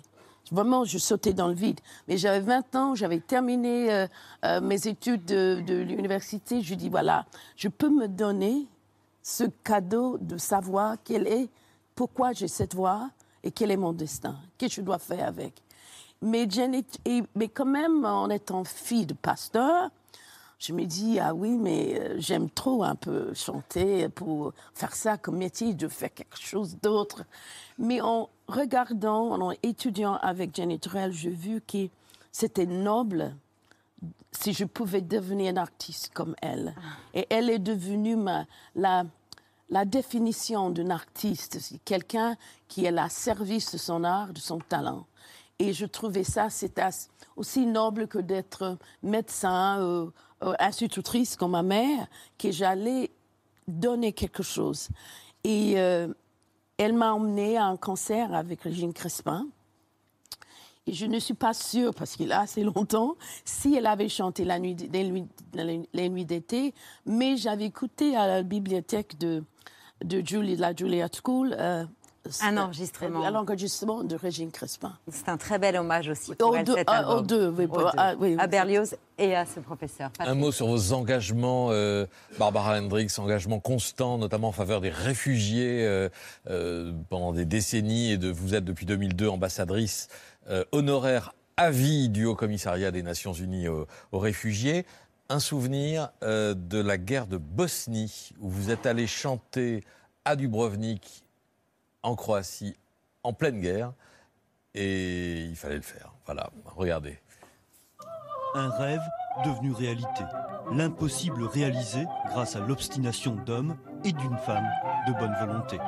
Vraiment, je sautais dans le vide. Mais j'avais 20 ans, j'avais terminé euh, euh, mes études de, l'université. Je dis, voilà, je peux me donner ce cadeau de savoir quelle est, pourquoi j'ai cette voix et quel est mon destin, qu'est-ce que je dois faire avec. Mais, mais quand même, en étant fille de pasteur, je me dis, ah oui, mais euh, j'aime trop un peu chanter pour faire ça comme métier, de faire quelque chose d'autre. Mais en regardant, en étudiant avec Jenny Turrell, j'ai vu que c'était noble si je pouvais devenir une artiste comme elle. Et elle est devenue ma, la, la définition d'un artiste, c'est quelqu'un qui est à service de son art, de son talent. Et je trouvais ça, c'est aussi noble que d'être médecin, euh, euh, institutrice comme ma mère, que j'allais donner quelque chose. Et euh, elle m'a emmenée à un concert avec Régine Crespin. Et je ne suis pas sûre, parce qu'il a assez longtemps, si elle avait chanté la nuit, les, nuits, d'été, mais j'avais écouté à la bibliothèque de, de Julie, la Juilliard School. Euh, Un enregistrement. Un enregistrement de Régine Crespin. C'est un très bel hommage aussi pour Aux elle, deux, cet album. aux deux, oui, Aux pour- deux. ah, oui, à. Berlioz et à ce professeur. Un mot sur vos engagements, euh, Barbara Hendricks, engagements constants, notamment en faveur des réfugiés euh, euh, pendant des décennies, et de, vous êtes depuis 2002 ambassadrice euh, honoraire avis du Haut Commissariat des Nations Unies aux, aux réfugiés. Un souvenir euh, de la guerre de Bosnie, où vous êtes allé chanter à Dubrovnik, en Croatie, en pleine guerre, et il fallait le faire. Voilà, regardez. Un rêve devenu réalité. L'impossible réalisé grâce à l'obstination d'hommes et d'une femme de bonne volonté.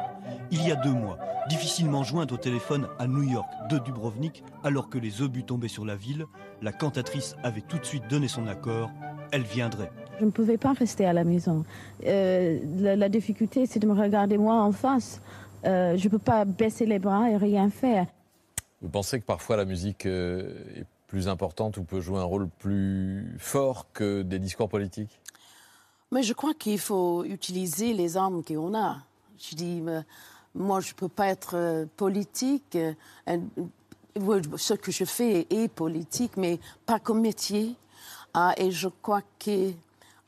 Il y a deux mois, difficilement jointe au téléphone à New York de Dubrovnik, alors que les obus tombaient sur la ville, la cantatrice avait tout de suite donné son accord. Elle viendrait. Je ne pouvais pas rester à la maison. Euh, la, la difficulté, c'est de me regarder moi en face. Euh, je ne peux pas baisser les bras et rien faire. Vous pensez que parfois la musique euh, est plus importante ou peut jouer un rôle plus fort que des discours politiques? Mais je crois qu'il faut utiliser les armes qu'on a. Je dis, mais moi, je ne peux pas être euh, politique. euh, euh, ce que je fais est politique, mais pas comme métier. Ah, et je crois que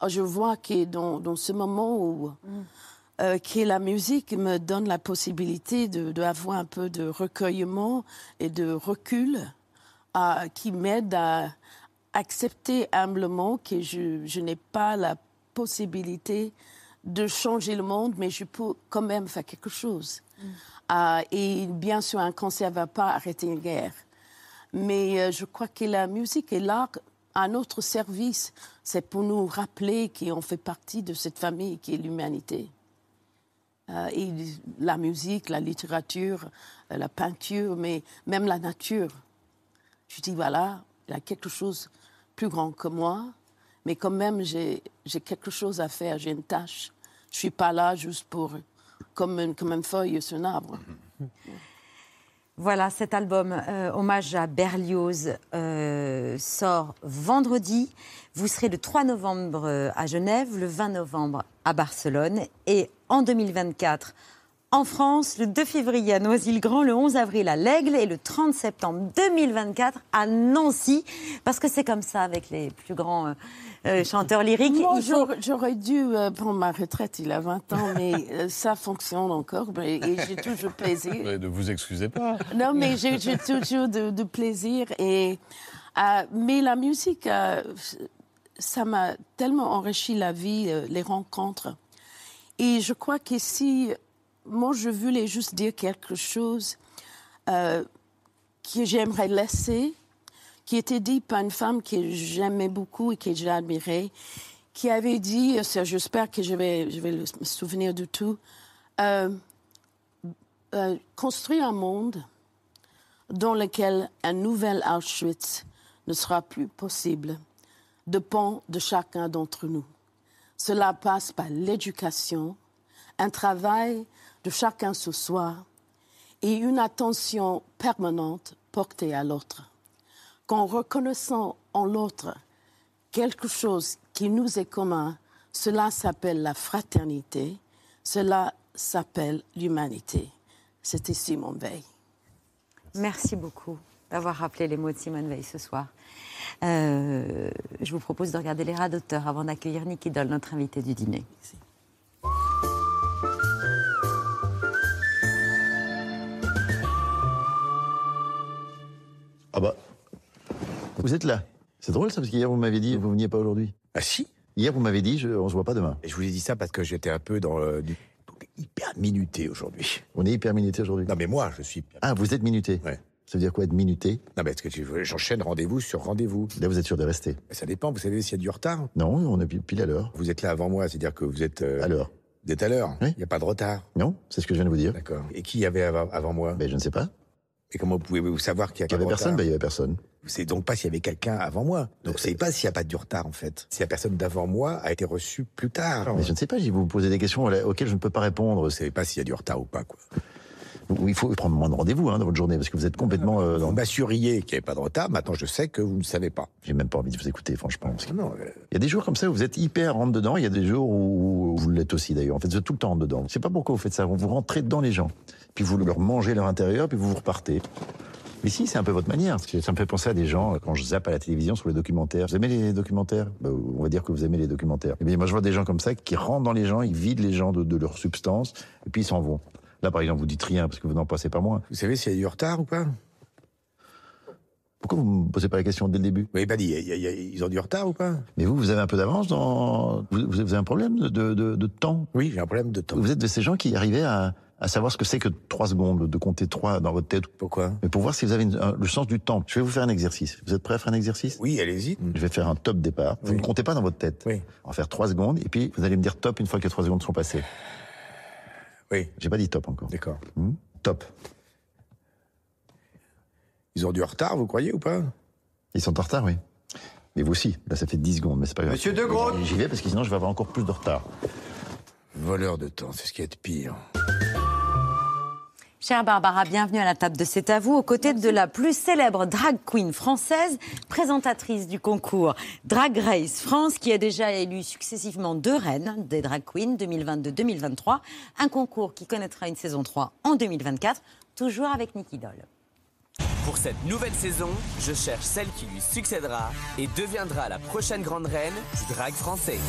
ah, je vois que dans, dans ce moment où euh, que la musique me donne la possibilité de- d'avoir un peu de recueillement et de recul qui m'aide à accepter humblement que je, je n'ai pas la possibilité de changer le monde, mais je peux quand même faire quelque chose. Ah, et bien sûr, un cancer ne va pas arrêter une guerre. Mais euh, je crois que la musique est là à notre service. C'est pour nous rappeler qu'on fait partie de cette famille qui est l'humanité. Euh, et la musique, la littérature, euh, la peinture, mais même la nature. Je dis, voilà, il y a quelque chose plus grand que moi, mais quand même, j'ai j'ai quelque chose à faire, j'ai une tâche. Je ne suis pas là juste pour, comme une, comme une feuille sur un arbre. Voilà, cet album, euh, hommage à Berlioz, euh, sort vendredi. Vous serez le 3 novembre euh, à Genève, le 20 novembre à Barcelone et en 2024 en France, le 2 février à Noisy-le-Grand, le 11 avril à l'Aigle et le 30 septembre 2024 à Nancy. Parce que c'est comme ça avec les plus grands euh. Moi, Il faut- j'aurais- dû euh, prendre ma retraite il y a 20 ans, mais euh, ça fonctionne encore mais- et j'ai toujours plaisir. Mais Ne vous excusez pas. Non, mais j'ai toujours de, de plaisir. Et, euh, mais la musique, euh, ça m'a tellement enrichi la vie, euh, les rencontres. Et je crois que si moi, je voulais juste dire quelque chose euh, que j'aimerais laisser, qui était dit par une femme que j'aimais beaucoup et que j'admirais, qui avait dit, euh, j'espère que je vais, me souvenir de tout, euh, euh, construire un monde dans lequel un nouvel Auschwitz ne sera plus possible dépend de chacun d'entre nous. Cela passe par l'éducation, un travail de chacun sur soi et une attention permanente portée à l'autre. Qu'en reconnaissant en l'autre quelque chose qui nous est commun, cela s'appelle la fraternité, cela s'appelle l'humanité. C'était Simone Veil. Merci beaucoup d'avoir rappelé les mots de Simone Veil ce soir. Euh, je vous propose de regarder les rats d'auteur avant d'accueillir Niki Doll, notre invité du dîner. Ah bah, vous êtes là. C'est drôle ça, parce qu'hier vous m'avez dit vous veniez pas aujourd'hui. Ah si Hier vous m'avez dit je, on se voit pas demain. Et je vous ai dit ça parce que j'étais un peu dans le, du- hyper minuté aujourd'hui. On est hyper minuté aujourd'hui. Non mais moi je suis. Ah, vous êtes minuté Ouais. Ça veut dire quoi être minuté? Non mais est-ce que tu veux- j'enchaîne rendez-vous sur rendez-vous Là vous êtes sûr de rester Ça dépend, vous savez s'il y a du retard? Non, on est pile- pile à l'heure. Vous êtes là avant moi, c'est-à-dire que vous êtes... euh, À l'heure. Vous êtes à l'heure Oui. Il n'y a pas de retard Non, c'est ce que je viens de vous dire. D'accord. Et qui y avait avant, avant moi? Ben je ne sais pas. Et comment pouvez-vous savoir qu'il y a Il y avait personne, ben il y avait personne. Vous savez donc pas s'il y avait quelqu'un avant moi. Donc vous savez pas s'il n'y a pas de du retard en fait. Si la personne d'avant moi a été reçue plus tard. Mais je ne sais pas, je vous posez des questions auxquelles je ne peux pas répondre. Vous savez pas s'il y a du retard ou pas quoi. Il faut prendre moins de rendez-vous hein, dans votre journée, parce que vous êtes complètement... euh, Vous dans... m'assuriez qu'il n'y avait pas de retard, maintenant je sais que vous ne savez pas. J'ai même pas envie de vous écouter, franchement. parce que- Non, euh, Il y a des jours comme ça où vous êtes hyper rentre dedans, il y a des jours où vous l'êtes aussi d'ailleurs. En fait, vous êtes tout le temps rentre dedans. Je sais pas pourquoi vous faites ça. Vous vous rentrez dedans les gens, puis vous leur mangez leur intérieur, puis vous vous repartez. Mais si, c'est un peu votre manière. Ça me fait penser à des gens, quand je zappe à la télévision sur les documentaires. Vous aimez les documentaires? Bah, On va dire que vous aimez les documentaires. Et bien, moi, je vois des gens comme ça qui rentrent dans les gens, ils vident les gens de, de leur substance, et puis ils s'en vont. Là, par exemple, vous dites rien parce que vous n'en passez pas moins. Vous savez s'il y a du retard ou pas? Pourquoi vous ne me posez pas la question dès le début? Vous m'avez pas dit, y a- ils ont du retard ou pas? Mais vous, vous avez un peu d'avance dans. Vous, vous avez un problème de, de, de- de temps? Oui, j'ai un problème de temps. Vous êtes de ces gens qui arrivaient à, à savoir ce que c'est que 3 secondes, de compter 3 dans votre tête. Pourquoi? Mais pour voir si vous avez une- un- le sens du temps. Je vais vous faire un exercice. Vous êtes prêt à faire un exercice? Oui, allez-y. Je vais faire un top départ. Vous ne comptez pas dans votre tête. Oui. On va faire 3 secondes et puis vous allez me dire top une fois que les 3 secondes sont passées. Oui. J'ai pas dit top encore. D'accord. Hmm? Top. Ils ont du retard, vous croyez ou pas? Ils sont en retard, oui. Mais vous aussi. Là, ça fait 10 secondes, mais c'est pas grave. Monsieur De Groot J'y vais parce que sinon je vais avoir encore plus de retard. Voleur de temps, c'est ce qui est de pire. Chère Barbara, bienvenue à la table de C'est à vous, aux côtés de la plus célèbre drag queen française, présentatrice du concours Drag Race France, qui a déjà élu successivement deux reines des drag queens 2022-2023. Un concours qui connaîtra une saison 3 en 2024, toujours avec Nicky Doll. Pour cette nouvelle saison, je cherche celle qui lui succédera et deviendra la prochaine grande reine du drag français.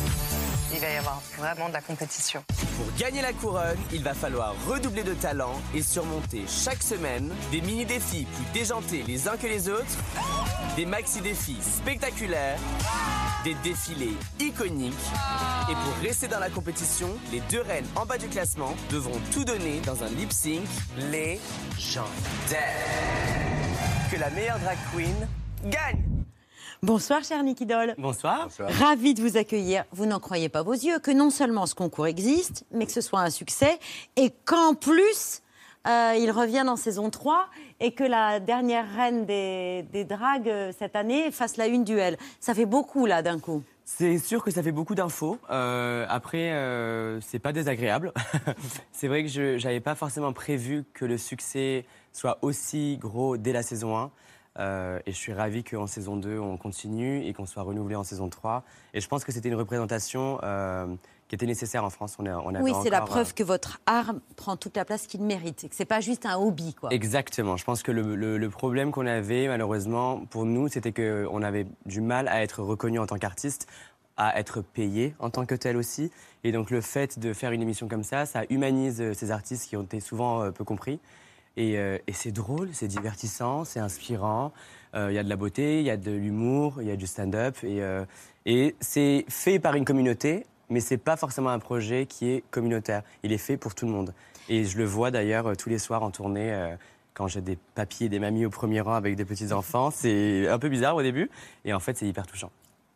Il va y avoir vraiment de la compétition. Pour gagner la couronne, il va falloir redoubler de talent et surmonter chaque semaine des mini-défis plus déjantés les uns que les autres, des maxi-défis spectaculaires, des défilés iconiques. Et pour rester dans la compétition, les deux reines en bas du classement devront tout donner dans un lip-sync légendaire. Que la meilleure drag queen gagne Bonsoir, cher Nicky Doll. Bonsoir. Ravi de vous accueillir. Vous n'en croyez pas vos yeux que non seulement ce concours existe, mais que ce soit un succès et qu'en plus, euh, il revienne en saison 3 et que la dernière reine des, des dragues euh, cette année fasse la une duel. Ça fait beaucoup là d'un coup. C'est sûr que ça fait beaucoup d'infos. Euh, après, euh, c'est pas désagréable. <laughs> c'est vrai que je n'avais pas forcément prévu que le succès soit aussi gros dès la saison 1. Euh, et je suis ravi qu'en saison 2, on continue et qu'on soit renouvelé en saison 3. Et je pense que c'était une représentation euh, qui était nécessaire en France. On, a- on avait Oui, c'est la preuve que votre art prend toute la place qu'il mérite et que c'est pas juste un hobby, quoi. Exactement. Je pense que le, le- le problème qu'on avait, malheureusement, pour nous, c'était qu'on avait du mal à être reconnu en tant qu'artiste, à être payé en tant que tel aussi. Et donc, le fait de faire une émission comme ça, ça humanise euh, ces artistes qui ont été souvent euh, peu compris. Et, euh, et c'est drôle, c'est divertissant, c'est inspirant. Euh, Il y a de la beauté, il y a de l'humour, il y a du stand-up. Et, euh, et c'est fait par une communauté, mais c'est pas forcément un projet qui est communautaire. Il est fait pour tout le monde. Et je le vois d'ailleurs tous les soirs en tournée. quand j'ai des papiers et des mamies au premier rang avec des petits-enfants, c'est un peu bizarre au début. Et en fait, c'est hyper touchant.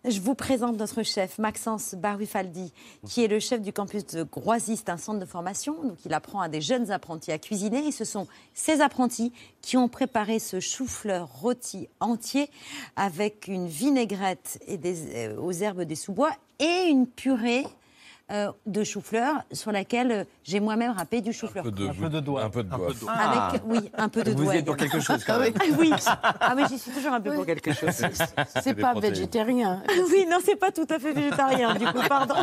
Je vous présente notre chef, Maxence Barufaldi, qui est le chef du campus de Groisiste, un centre de formation. Donc, il apprend à des jeunes apprentis à cuisiner. Et ce sont ces apprentis qui ont préparé ce chou-fleur rôti entier avec une vinaigrette euh, aux herbes des sous-bois et une purée euh, de chou-fleur sur laquelle euh, j'ai moi-même râpé du chou-fleur. Un peu de, Un peu de doigt. Un peu de doigt. Avec, oui, un peu de Vous doigt. y êtes pour quelque chose, quand Ah même. oui, <laughs> ah, mais j'y suis toujours un peu pour quelque chose. C'est pas protéines. végétarien. <laughs> Oui, non, c'est pas tout à fait végétarien, du coup, pardon.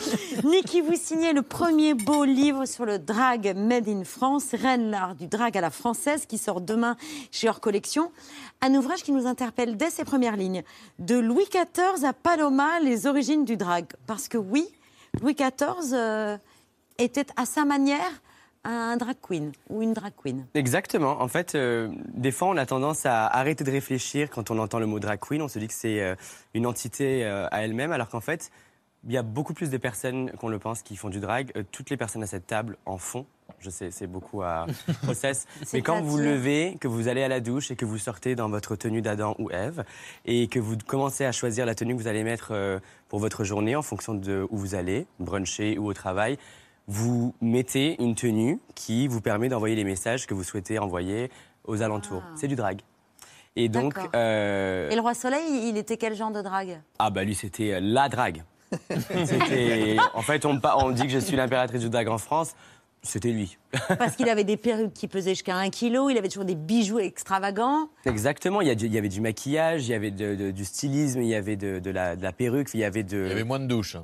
<laughs> Niki, vous signez le premier beau livre sur le drag made in France, Reine l'art du drag à la française, qui sort demain chez Hors Collection. Un ouvrage qui nous interpelle dès ses premières lignes. De Louis XIV à Paloma, les origines du drag. Parce que oui, Louis XIV euh, était à sa manière un drag queen ou une drag queen. Exactement. En fait, euh, des fois, on a tendance à arrêter de réfléchir quand on entend le mot drag queen. On se dit que c'est euh, une entité à elle-même, alors qu'en fait, il y a beaucoup plus de personnes qu'on le pense qui font du drag. Toutes les personnes à cette table en font. Je sais, c'est beaucoup à <laughs> process. Mais quand vous levez, que vous allez à la douche et que vous sortez dans votre tenue d'Adam ou Ève, et que vous commencez à choisir la tenue que vous allez mettre euh, pour votre journée en fonction de où vous allez, bruncher ou au travail, vous mettez une tenue qui vous permet d'envoyer les messages que vous souhaitez envoyer aux alentours. C'est du drag. Et donc, euh, Et le roi Soleil, il était quel genre de drag? Ah bah lui c'était euh, la drague. <laughs> En fait, on, on dit que je suis l'impératrice du drag en France. C'était lui. <laughs> Parce qu'il avait des perruques qui pesaient jusqu'à un kilo, il avait toujours des bijoux extravagants. Exactement. Il y, a du- il y avait du maquillage, il y avait de- de- du stylisme, il y avait de, de la, de la perruque, il y avait de. Il y avait moins de douche.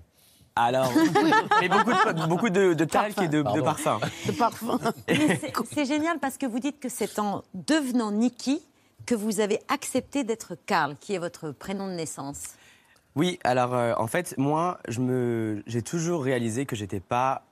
Alors, <laughs> mais beaucoup de, beaucoup de, de talc et de, de parfum. De parfum. Mais c'est- génial parce que vous dites que c'est en devenant Nikki que vous avez accepté d'être Karl, qui est votre prénom de naissance. Oui, alors euh, en fait, moi, je me, j'ai toujours réalisé que j'étais pas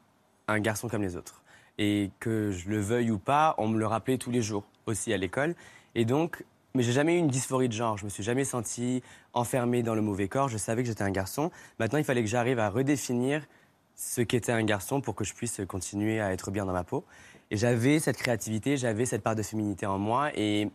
un garçon comme les autres. Et que je le veuille ou pas, on me le rappelait tous les jours, aussi à l'école. Et donc, mais j'ai jamais eu une dysphorie de genre. Je me suis jamais senti enfermé dans le mauvais corps. Je savais que j'étais un garçon. Maintenant, il fallait que j'arrive à redéfinir ce qu'était un garçon pour que je puisse continuer à être bien dans ma peau. Et j'avais cette créativité, j'avais cette part de féminité en moi. Et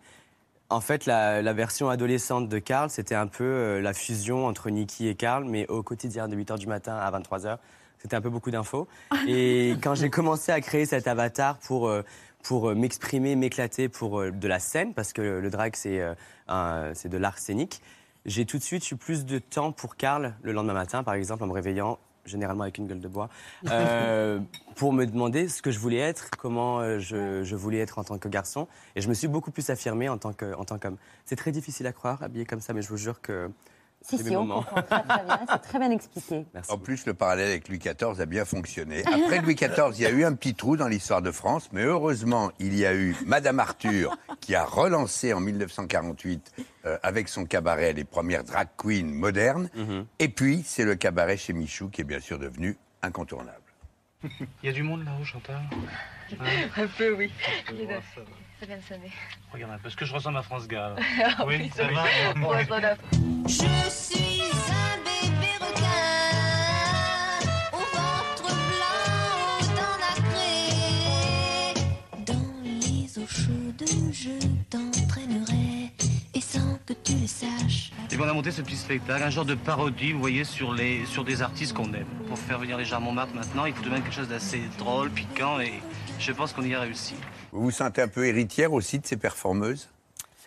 en fait, la, la version adolescente de Karl, c'était un peu euh, la fusion entre Nikki et Karl, mais au quotidien de 8h du matin à 23h. C'était un peu beaucoup d'infos. <laughs> Et quand j'ai commencé à créer cet avatar pour, euh, pour euh, m'exprimer, m'éclater pour euh, de la scène, parce que le drag, c'est de l'art scénique, j'ai tout de suite eu plus de temps pour Karl le lendemain matin, par exemple, en me réveillant généralement avec une gueule de bois, <laughs> euh, pour me demander ce que je voulais être, comment je, je voulais être en tant que garçon. Et je me suis beaucoup plus affirmé en tant que- en tant qu'homme. C'est très difficile à croire, habillé comme ça, mais je vous jure que Si, c'est si, des on moments. comprend très, très bien. C'est très bien expliqué. <laughs> En plus, le parallèle avec Louis XIV a bien fonctionné. Après Louis XIV, il y a eu un petit trou dans l'histoire de France, mais heureusement, il y a eu Madame Arthur qui a relancé en 1948 euh, avec son cabaret les premières drag queens modernes. Et puis, c'est le cabaret chez Michou qui est bien sûr devenu incontournable. <laughs> Il y a du monde là-haut, Chantal? <laughs> Un peu, oui. Il est là. Ça vient de sonner. Regarde un peu, est-ce que je ressemble à France Gall <laughs> Ah oui, ça va. Je suis un bébé requin au ventre blanc, aux dents nacrées. Dans les eaux chaudes, je t'entraînerai et sans que tu le saches. Et on a monté ce petit spectacle, un genre de parodie, vous voyez, sur, les, sur des artistes qu'on aime. Pour faire venir les gens à Montmartre maintenant, il faut de même quelque chose d'assez drôle, piquant, et je pense qu'on y a réussi. Vous vous sentez un peu héritière aussi de ces performeuses?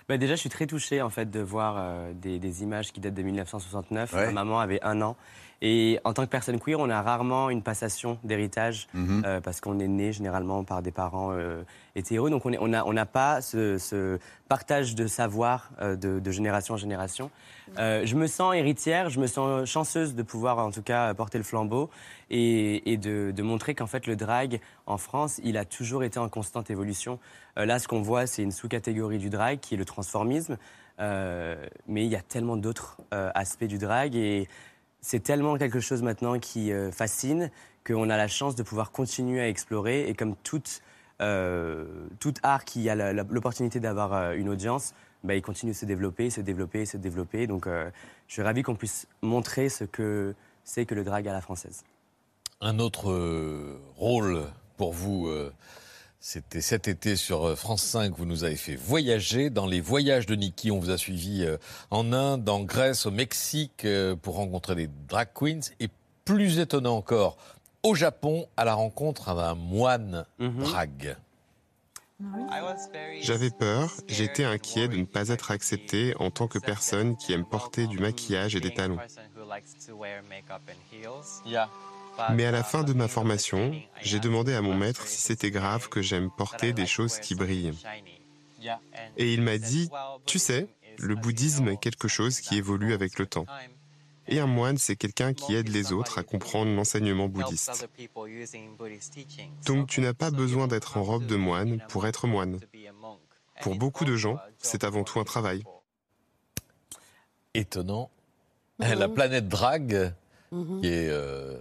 Bah, déjà, je suis très touché en fait de voir euh, des, des images qui datent de 1969. Ouais. Ma maman avait un an. Et en tant que personne queer, on a rarement une passation d'héritage Mhm. euh, parce qu'on est né généralement par des parents euh, hétéros. Donc on n'a on pas ce, ce partage de savoir euh, de, de génération en génération. Euh, je me sens héritière, je me sens chanceuse de pouvoir en tout cas porter le flambeau et, et de, de montrer qu'en fait le drag en France, il a toujours été en constante évolution. Là, ce qu'on voit, c'est une sous-catégorie du drag qui est le transformisme. Mais il y a tellement d'autres aspects du drag et c'est tellement quelque chose maintenant qui euh, fascine qu'on a la chance de pouvoir continuer à explorer et comme toute, euh, tout art qui a l'opportunité d'avoir euh, une audience, bah, il continue de se développer, se développer, se développer. Donc je suis ravi qu'on puisse montrer ce que c'est que le drag à la française. Un autre rôle pour vous, c'était cet été sur euh, France 5, vous nous avez fait voyager. Dans les voyages de Niki, on vous a suivi euh, en Inde, en Grèce, au Mexique, euh, pour rencontrer des drag queens. Et plus étonnant encore, au Japon, à la rencontre d'un moine drag. J'avais peur, j'étais inquiet de ne pas être accepté en tant que personne qui aime porter du maquillage et des talons. Mais à la fin de ma formation, j'ai demandé à mon maître si c'était grave que j'aime porter des choses qui brillent. Et il m'a dit, tu sais, le bouddhisme est quelque chose qui évolue avec le temps. Et un moine, c'est quelqu'un qui aide les autres à comprendre l'enseignement bouddhiste. Donc tu n'as pas besoin d'être en robe de moine pour être moine. Pour beaucoup de gens, c'est avant tout un travail. Étonnant. La planète drag, Mhm. qui est euh,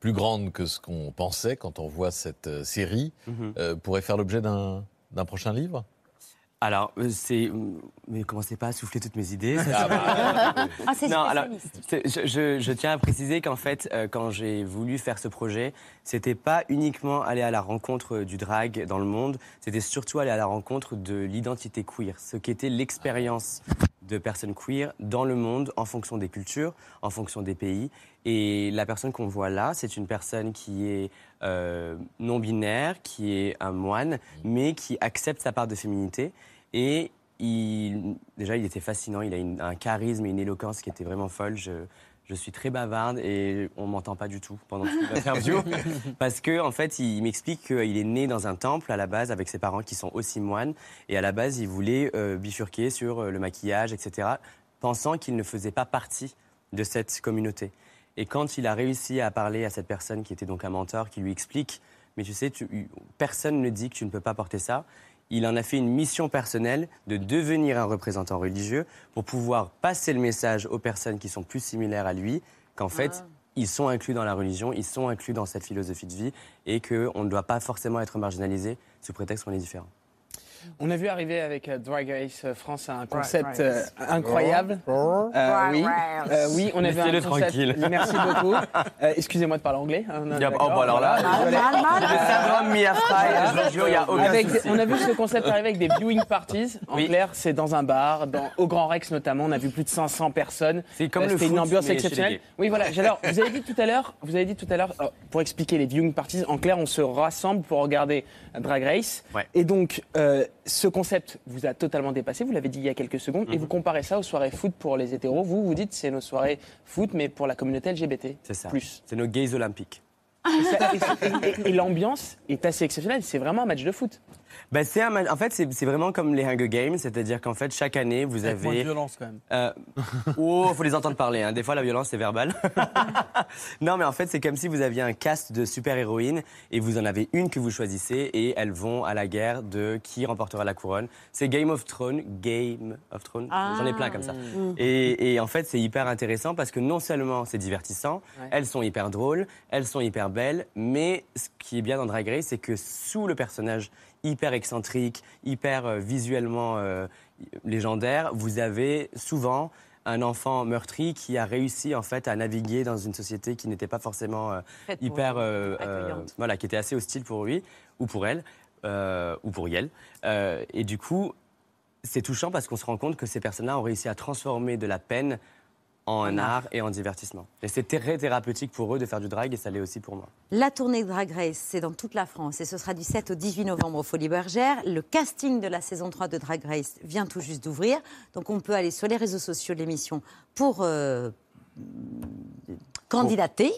plus grande que ce qu'on pensait quand on voit cette euh, série, euh, pourrait faire l'objet d'un prochain livre? Alors, c'est. Mais commencez pas à souffler toutes mes idées. ça, Ah c'est- bah. <laughs> Ah, c'est Non, alors, je, je- je tiens à préciser qu'en fait, euh, quand j'ai voulu faire ce projet, c'était pas uniquement aller à la rencontre du drag dans le monde, c'était surtout aller à la rencontre de l'identité queer, ce qu'était l'expérience de personnes queer dans le monde en fonction des cultures, en fonction des pays. Et la personne qu'on voit là, c'est une personne qui est euh, non binaire, qui est un moine, mais qui accepte sa part de féminité. Et il, déjà, il était fascinant. Il a un charisme et une éloquence qui était vraiment folle. Je, je suis très bavarde et on m'entend pas du tout pendant toute <laughs> l'interview. parce que, en fait, il, m'explique qu'il est né dans un temple à la base avec ses parents qui sont aussi moines. Et à la base, il voulait euh, bifurquer sur euh, le maquillage, etc., pensant qu'il ne faisait pas partie de cette communauté. Et quand il a réussi à parler à cette personne qui était donc un mentor, qui lui explique, mais tu sais, tu- personne ne dit que tu ne peux pas porter ça, il en a fait une mission personnelle de devenir un représentant religieux pour pouvoir passer le message aux personnes qui sont plus similaires à lui, qu'en fait, ils sont inclus dans la religion, ils sont inclus dans cette philosophie de vie et qu'on ne doit pas forcément être marginalisé sous prétexte qu'on est différent. On a vu arriver avec euh, Drag Race euh, France un concept euh, incroyable. Euh, oui. Euh, oui, on a vu un concept. tranquille. <laughs> Merci beaucoup. Euh, Excusez-moi de parler anglais. hein, on Y a- oh, bah alors là, Désolé. Mal, mal, mal. Le syndrome Mia Fry, je vous jure, y a aucun Avec- souci. On a vu ce concept arriver avec des viewing parties. En clair, c'est dans un bar, dans, au Grand Rex notamment. On a vu plus de 500 personnes. C'est comme Euh, le C'était une foot, ambiance mais chez les exceptionnelle. gays. Oui, voilà. Alors, vous avez dit tout à l'heure, vous avez dit tout à l'heure, euh, pour expliquer les viewing parties, en clair, on se rassemble pour regarder Drag Race. Et donc, euh, ce concept vous a totalement dépassé. Vous l'avez dit il y a quelques secondes, Mhm. et vous comparez ça aux soirées foot pour les hétéros. Vous, vous dites c'est nos soirées foot, mais pour la communauté LGBT. C'est ça. C'est nos gays olympiques. Et l'ambiance est assez exceptionnelle. C'est vraiment un match de foot. Bah, c'est un en fait, c'est c'est vraiment comme les Hunger Games, c'est-à-dire qu'en fait, chaque année, vous Avec moins de avez. violence, quand même. Euh, <laughs> oh, faut les entendre parler. hein. Des fois, la violence, c'est verbal. <laughs> non, mais en fait, c'est comme si vous aviez un cast de super-héroïnes et vous en avez une que vous choisissez et elles vont à la guerre de qui remportera la couronne. C'est Game of Thrones. Game of Thrones. Ah. J'en ai plein comme ça. Mm. Et, et en fait, c'est hyper intéressant parce que non seulement c'est divertissant, Ouais. elles sont hyper drôles, elles sont hyper belles, mais ce qui est bien dans Drag Race, c'est que sous le personnage hyper excentrique, hyper euh, visuellement euh, légendaire, vous avez souvent un enfant meurtri qui a réussi en fait à naviguer dans une société qui n'était pas forcément euh, hyper voilà qui était assez hostile pour lui ou pour elle ou pour Euh, et du coup c'est touchant parce qu'on se rend compte que ces personnes-là ont réussi à transformer de la peine en art et en divertissement. Et c'est très thérapeutique pour eux de faire du drag et ça l'est aussi pour moi. La tournée de Drag Race, c'est dans toute la France et ce sera du 7 au 18 novembre au Folies Bergère. Le casting de la saison 3 de Drag Race vient tout juste d'ouvrir. Donc on peut aller sur les réseaux sociaux de l'émission pour euh, candidater.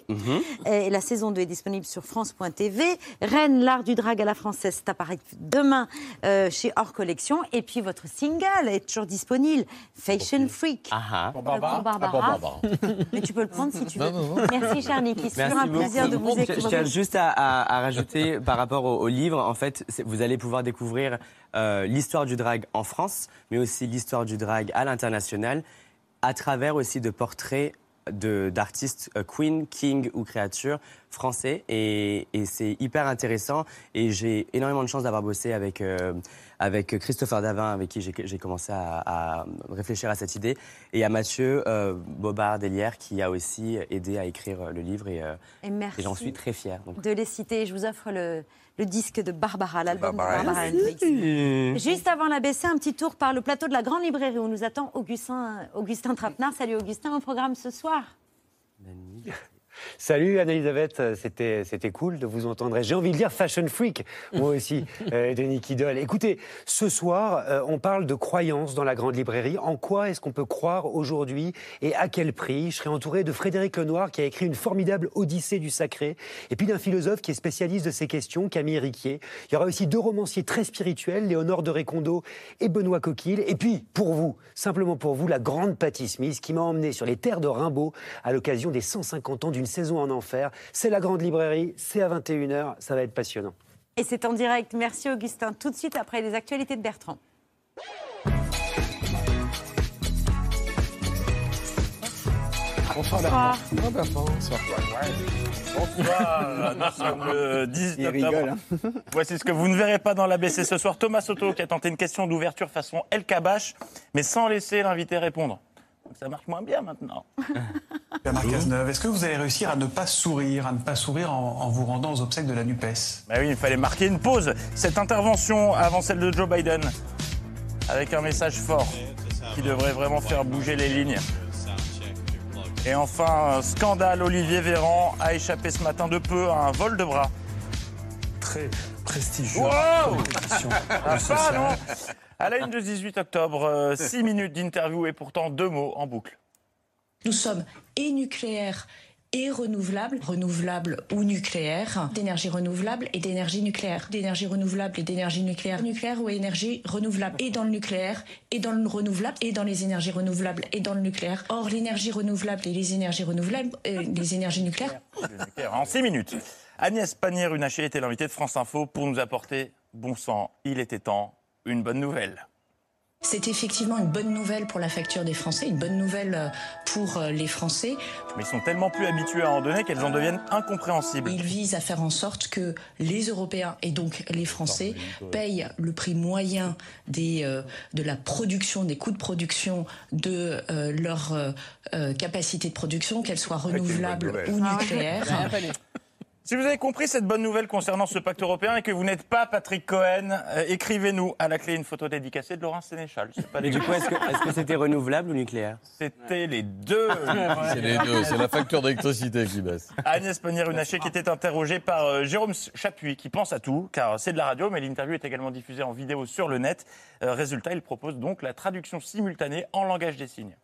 Et la saison 2 est disponible sur France.tv. Rennes, l'art du drag à la française, ça apparaît demain euh, chez Hors Collection. Et puis votre single est toujours disponible, Fashion Freak. Ah Pour Barbara. <laughs> Mais tu peux le prendre si tu veux. Non, non, non. Merci. C'est Merci toujours un beaucoup. plaisir de vous Je- Je écouter. tiens juste à, à- à rajouter <laughs> par rapport au, au livre, en fait, c'est- vous allez pouvoir découvrir euh, l'histoire du drag en France, mais aussi l'histoire du drag à l'international, à travers aussi de portraits d'artistes euh, queen, king ou créatures français. Et, et c'est hyper intéressant. Et j'ai énormément de chance d'avoir bossé avec, euh, avec Christopher Davin, avec qui j'ai commencé à, à réfléchir à cette idée, et à Mathieu euh, Bobard-Delière, qui a aussi aidé à écrire le livre. Et, euh, Et j'en suis très fier. donc. de les citer. Je vous offre le, le disque de Barbara, l'album de Barbara Hendricks. Juste avant la BC, un petit tour par le plateau de la Grande Librairie où nous attend Augustin, Augustin Trapenard. Salut Augustin, au programme ce soir. Salut Anne-Elisabeth, c'était, c'était cool de vous entendre. J'ai envie de dire fashion freak, moi aussi, <laughs> euh, de Nicky Doll. Écoutez, ce soir, euh, on parle de croyances dans la grande librairie. En quoi est-ce qu'on peut croire aujourd'hui et à quel prix? Je serai entouré de Frédéric Lenoir qui a écrit une formidable Odyssée du sacré et puis d'un philosophe qui est spécialiste de ces questions, Camille Riquier. Il y aura aussi deux romanciers très spirituels, Léonore de Récondo et Benoît Coquille. Et puis, pour vous, simplement pour vous, la grande Patty Smith qui m'a emmené sur les terres de Rimbaud à l'occasion des 150 ans d'une saison en enfer. C'est la grande librairie, c'est à 21h, ça va être passionnant. Et c'est en direct. Merci Augustin. Tout de suite après les actualités de Bertrand. Bonsoir Bertrand. Bonsoir. Bonsoir. Nous sommes le 18 octobre. Voici ce que vous ne verrez pas dans l'ABC ce soir. Thomas Soto qui a tenté une question d'ouverture façon El Kabash, mais sans laisser l'invité répondre. Donc ça marche moins bien maintenant. <laughs> Bernard Cazeneuve, est-ce que vous allez réussir à ne pas sourire, à ne pas sourire en, en vous rendant aux obsèques de la NUPES? Bah oui, il fallait marquer une pause. Cette intervention avant celle de Joe Biden, avec un message fort qui devrait vraiment faire bouger les lignes. Et enfin, scandale, Olivier Véran a échappé ce matin de peu à un vol de bras. Très prestigieux. Wow Ah, pas, non À la une de 18 octobre, 6 minutes d'interview et pourtant deux mots en boucle. Nous sommes et nucléaire et renouvelable, renouvelable ou nucléaire, d'énergie renouvelable et d'énergie nucléaire, d'énergie renouvelable et d'énergie nucléaire, nucléaire ou énergie renouvelable, et dans le nucléaire, et dans le renouvelable, et dans les énergies renouvelables, et dans le nucléaire. Or, l'énergie renouvelable et les énergies renouvelables, euh, les énergies nucléaires, En 6 minutes. Agnès Pannier-Runacher était l'invitée de France Info pour nous apporter bon sang. Il était temps, une bonne nouvelle. C'est effectivement une bonne nouvelle pour la facture des Français, une bonne nouvelle euh, pour euh, les Français. Mais ils sont tellement plus habitués à en donner qu'elles en deviennent incompréhensibles. Il vise à faire en sorte que les Européens et donc les Français payent le prix moyen des, euh, de la production, des coûts de production de euh, leur euh, euh, capacité de production, qu'elle soit renouvelable ou Ah nucléaire. Si vous avez compris cette bonne nouvelle concernant ce pacte européen et que vous n'êtes pas Patrick Cohen, euh, écrivez-nous à la clé une photo dédicacée de Laurent Sénéchal. Pas Mais du coup, est-ce que est-ce que c'était renouvelable ou nucléaire? C'était les deux. <laughs> C'est les deux, c'est la facture d'électricité qui baisse. Agnès Pannier-Runacher qui était interrogée par euh, Jérôme Chapuis qui pense à tout, car c'est de la radio, mais l'interview est également diffusée en vidéo sur le net. Euh, résultat, il propose donc la traduction simultanée en langage des signes.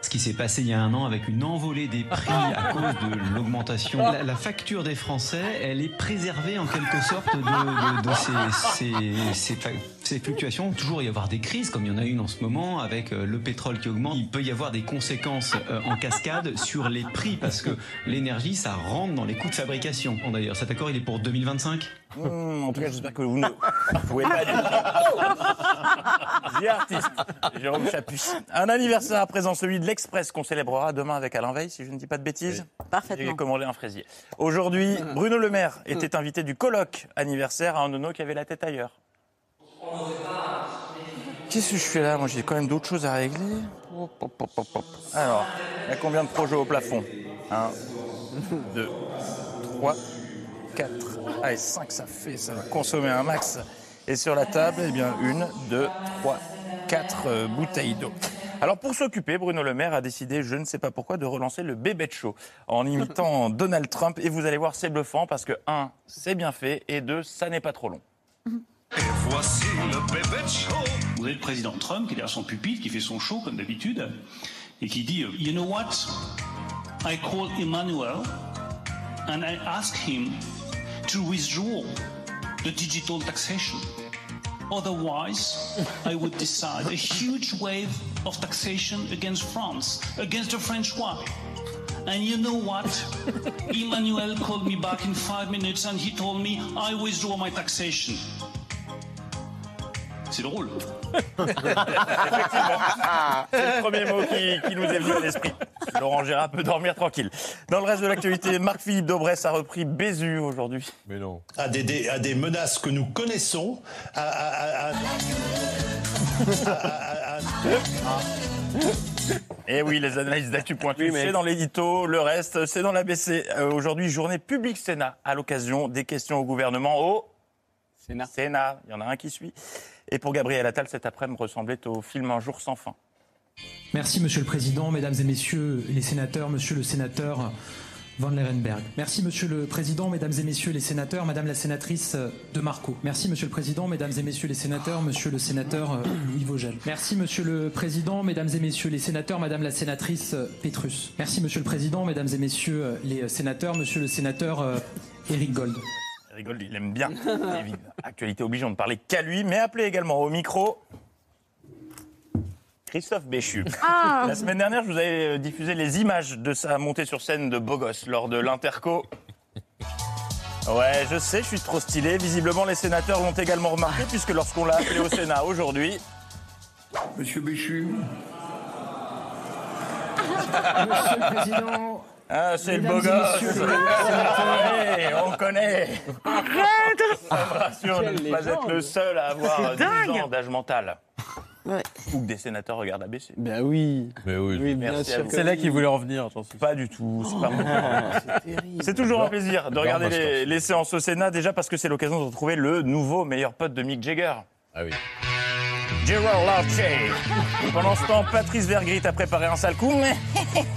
Ce qui s'est passé il y a un an avec une envolée des prix à cause de l'augmentation. La, la facture des Français, elle est préservée en quelque sorte de, ces, ces- ces fluctuations. Toujours y avoir des crises, comme il y en a une en ce moment avec euh, le pétrole qui augmente. Il peut y avoir des conséquences euh, en cascade <laughs> sur les prix parce que l'énergie, ça rentre dans les coûts de fabrication. Bon, D'ailleurs, cet accord, il est pour 2025 Hmm, en tout cas, j'espère que vous ne pouvez pas dire. <laughs> The Artist, Jérôme Chapuis. Un anniversaire à présent, celui de l'Express, qu'on célébrera demain avec Alain Veil, si je ne dis pas de bêtises. Parfaitement. J'ai commandé un fraisier. Aujourd'hui, Bruno Le Maire était invité du colloque anniversaire à un nono qui avait la tête ailleurs. Qu'est-ce que je fais là? Moi, j'ai quand même d'autres choses à régler. Hop, hop, hop. Alors, il y a combien de projets au plafond? 1, 2, 3, 4. Allez, 5, ça fait, ça va consommer un max. Et sur la table, eh bien, une, deux, trois, quatre euh, bouteilles d'eau. Alors pour s'occuper, Bruno Le Maire a décidé, je ne sais pas pourquoi, de relancer le bébé show en imitant <laughs> Donald Trump. Et vous allez voir, c'est bluffant parce que, un, c'est bien fait, et deux, ça n'est pas trop long. Voici le bébé show. Vous avez le président Trump qui est derrière son pupitre, qui fait son show comme d'habitude, et qui dit euh, You know what? I call Emmanuel and I ask him to withdraw the digital taxation. Otherwise, I would decide a huge wave of taxation against France, against the French one. And you know what? Emmanuel called me back in five minutes and he told me I withdraw my taxation. C'est drôle. Effectivement. C'est le premier mot qui, qui nous est venu à l'esprit. Laurent Gérard peut dormir tranquille. Dans le reste de l'actualité, Marc-Philippe Daubresse a repris Bézu aujourd'hui. Mais non. à des, des- à des menaces que nous connaissons, à, à- à- à- Et Eh oui, les analyses d'actu pointues, Oui, mais- c'est dans l'édito. Le reste, c'est dans l'ABC. Euh, Aujourd'hui, journée publique Sénat, à l'occasion des questions au gouvernement au Sénat. Sénat. Il y en a un qui suit. Et pour Gabriel Attal, cet après-midi ressemblait au film Un jour sans fin. Merci Monsieur le Président, Mesdames et Messieurs les sénateurs, Monsieur le sénateur Van Lerenberg. Merci Monsieur le Président, Mesdames et Messieurs les sénateurs, Madame la sénatrice euh, de Marco. Merci Monsieur le Président, Mesdames et Messieurs les sénateurs, Monsieur le sénateur euh, Louis Vogel. Merci Monsieur le Président, Mesdames et Messieurs les sénateurs, Madame la sénatrice euh, Pétrus. Merci Monsieur le Président, Mesdames et Messieurs euh, les sénateurs, Monsieur le sénateur euh, Éric Gold. Il rigole, il aime bien. <laughs> Actualité obligeant de parler qu'à lui, mais appelé également au micro. Christophe Béchu. Ah. La semaine dernière, je vous avais euh, diffusé les images de sa montée sur scène de beau gosse lors de l'Interco. Ouais, je sais, je suis trop stylé. Visiblement, les sénateurs l'ont également remarqué, puisque lorsqu'on l'a appelé au Sénat aujourd'hui. Monsieur Béchu. Monsieur le Président. Ah, c'est le beau gosse. Ouais, on connaît. Ça me rassure de ne pas être le seul à avoir C'est 12 dingue. ans d'âge mental. Ou que des sénateurs regardent ABC. Ben oui. Mais oui. bien Merci sûr à vous. que C'est là qu'il voulait en venir, j'en suis Pas du tout, c'est pas mon terrible. C'est toujours un plaisir de regarder les, les séances au Sénat, déjà parce que c'est l'occasion de retrouver le nouveau meilleur pote de Mick Jagger. Ah oui. Gerard Larcher. Pendant ce temps, Patrice Vergrit a préparé un sale coup, mais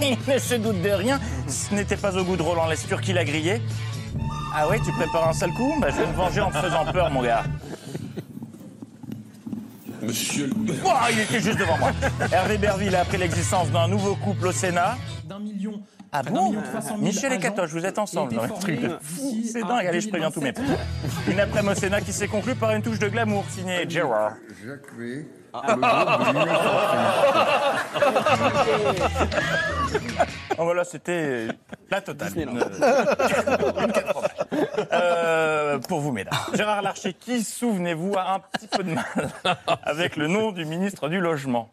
<laughs> il ne se doute de rien. Ce n'était pas au goût de Roland Lescure qui l'a grillé. Ah ouais, tu prépares un sale coup bah, Je vais me venger en te faisant peur, mon gars. Monsieur le... Ouah, il était juste devant moi. Hervé Berville a appris l'existence d'un nouveau couple au Sénat. D'un million. Ah d'un bon Michel et Katoche, vous êtes ensemble dans le truc C'est dingue, allez, je préviens tous mes potes. Une après-midi au Sénat qui s'est conclue par une touche de glamour signée Gerard. Jacques V. <laughs> Oh, voilà, c'était la totale. Une, une. Euh, euh, pour vous, mesdames. Gérard Larcher, qui, souvenez-vous, a un petit peu de mal <laughs> avec le nom du ministre du Logement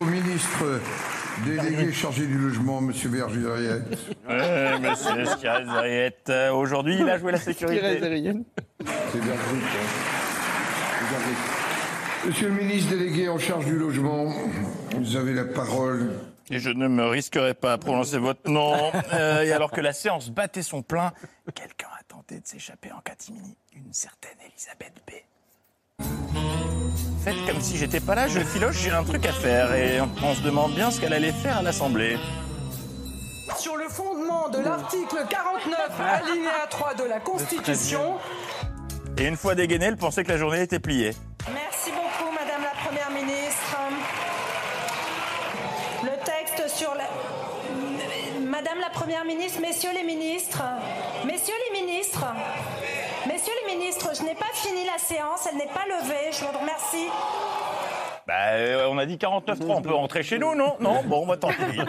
Au ministre délégué chargé du logement, Monsieur Berger-Dariette. <laughs> Oui, monsieur. Euh, Aujourd'hui, il a joué la <laughs> sécurité. C'est Berger. C'est Berger. Monsieur le ministre délégué en charge du logement, vous avez la parole. Et je ne me risquerai pas à prononcer votre nom. Euh, et alors que la séance battait son plein, quelqu'un a tenté de s'échapper en catimini. Une certaine Elisabeth B. Faites comme si j'étais pas là, je filoche, j'ai un truc à faire. Et on se demande bien ce qu'elle allait faire à l'Assemblée. Sur le fondement de l'article 49, alinéa 3 de la Constitution, Et une fois dégainé, elle pensait que la journée était pliée. Merci beaucoup, Madame la Première ministre. Le texte sur la... Madame la Première ministre, Messieurs les ministres, Messieurs les ministres, Messieurs les ministres, je n'ai pas fini la séance, elle n'est pas levée, je vous remercie. Bah, euh, on a dit 49-3, on peut rentrer chez nous, non? Non? Bon, bah tant pis.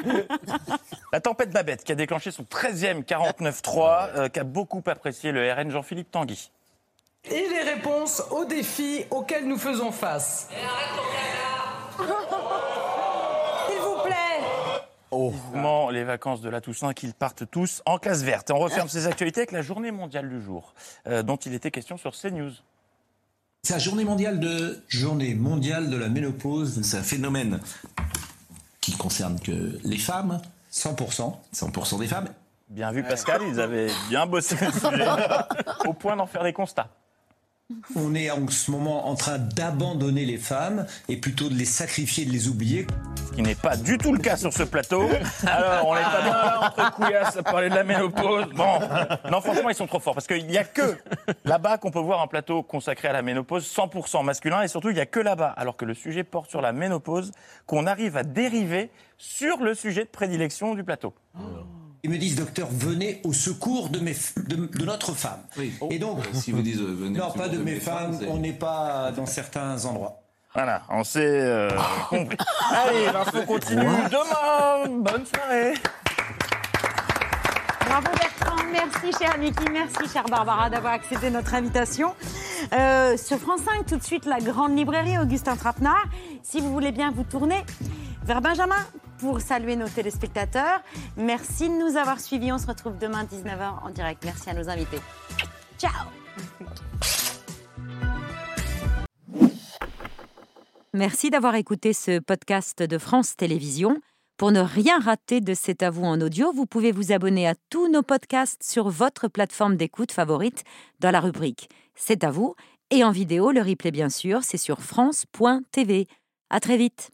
La tempête Babette, qui a déclenché son 13e 49-3, euh, qu'a beaucoup apprécié le RN Jean-Philippe Tanguy. Et les réponses aux défis auxquels nous faisons face vous plaît. Vivement les vacances de la Toussaint, qu'ils partent tous en classe verte. On referme ces actualités avec la journée mondiale du jour, euh, dont il était question sur CNews. C'est la journée mondiale de journée mondiale de la ménopause. C'est un phénomène qui concerne que les femmes, 100%, 100% des femmes. Bien vu Pascal, ils avaient bien bossé le sujet, <laughs> au point d'en faire des constats. On est en ce moment en train d'abandonner les femmes et plutôt de les sacrifier, de les oublier. Ce qui n'est pas du tout le cas sur ce plateau. Alors, on n'est pas bien là entre couillasses à parler de la ménopause. Bon, non, franchement, ils sont trop forts parce qu'il n'y a que là-bas qu'on peut voir un plateau consacré à la ménopause 100% masculin et surtout, il n'y a que là-bas, alors que le sujet porte sur la ménopause, qu'on arrive à dériver sur le sujet de prédilection du plateau. Ils me disent, docteur, venez au secours de, mes, f- de, de notre femme. Et donc, Si vous disent, euh, venez non, pas de de mes mes femmes, on n'est pas dans certains endroits. Voilà, on s'est euh, <laughs> compris. Allez, l'info continue demain. Bonne soirée. Bravo Bertrand, merci cher Niki, merci chère Barbara d'avoir accepté notre invitation. Euh, sur France 5, tout de suite, la grande librairie Augustin Trapenard. Si vous voulez bien vous tourner vers Benjamin pour saluer nos téléspectateurs. Merci de nous avoir suivis. On se retrouve demain 19h en direct. Merci à nos invités. Ciao Merci d'avoir écouté ce podcast de France Télévisions. Pour ne rien rater de C'est à vous en audio, vous pouvez vous abonner à tous nos podcasts sur votre plateforme d'écoute favorite dans la rubrique C'est à vous et en vidéo, le replay bien sûr, c'est sur France.tv. À très vite.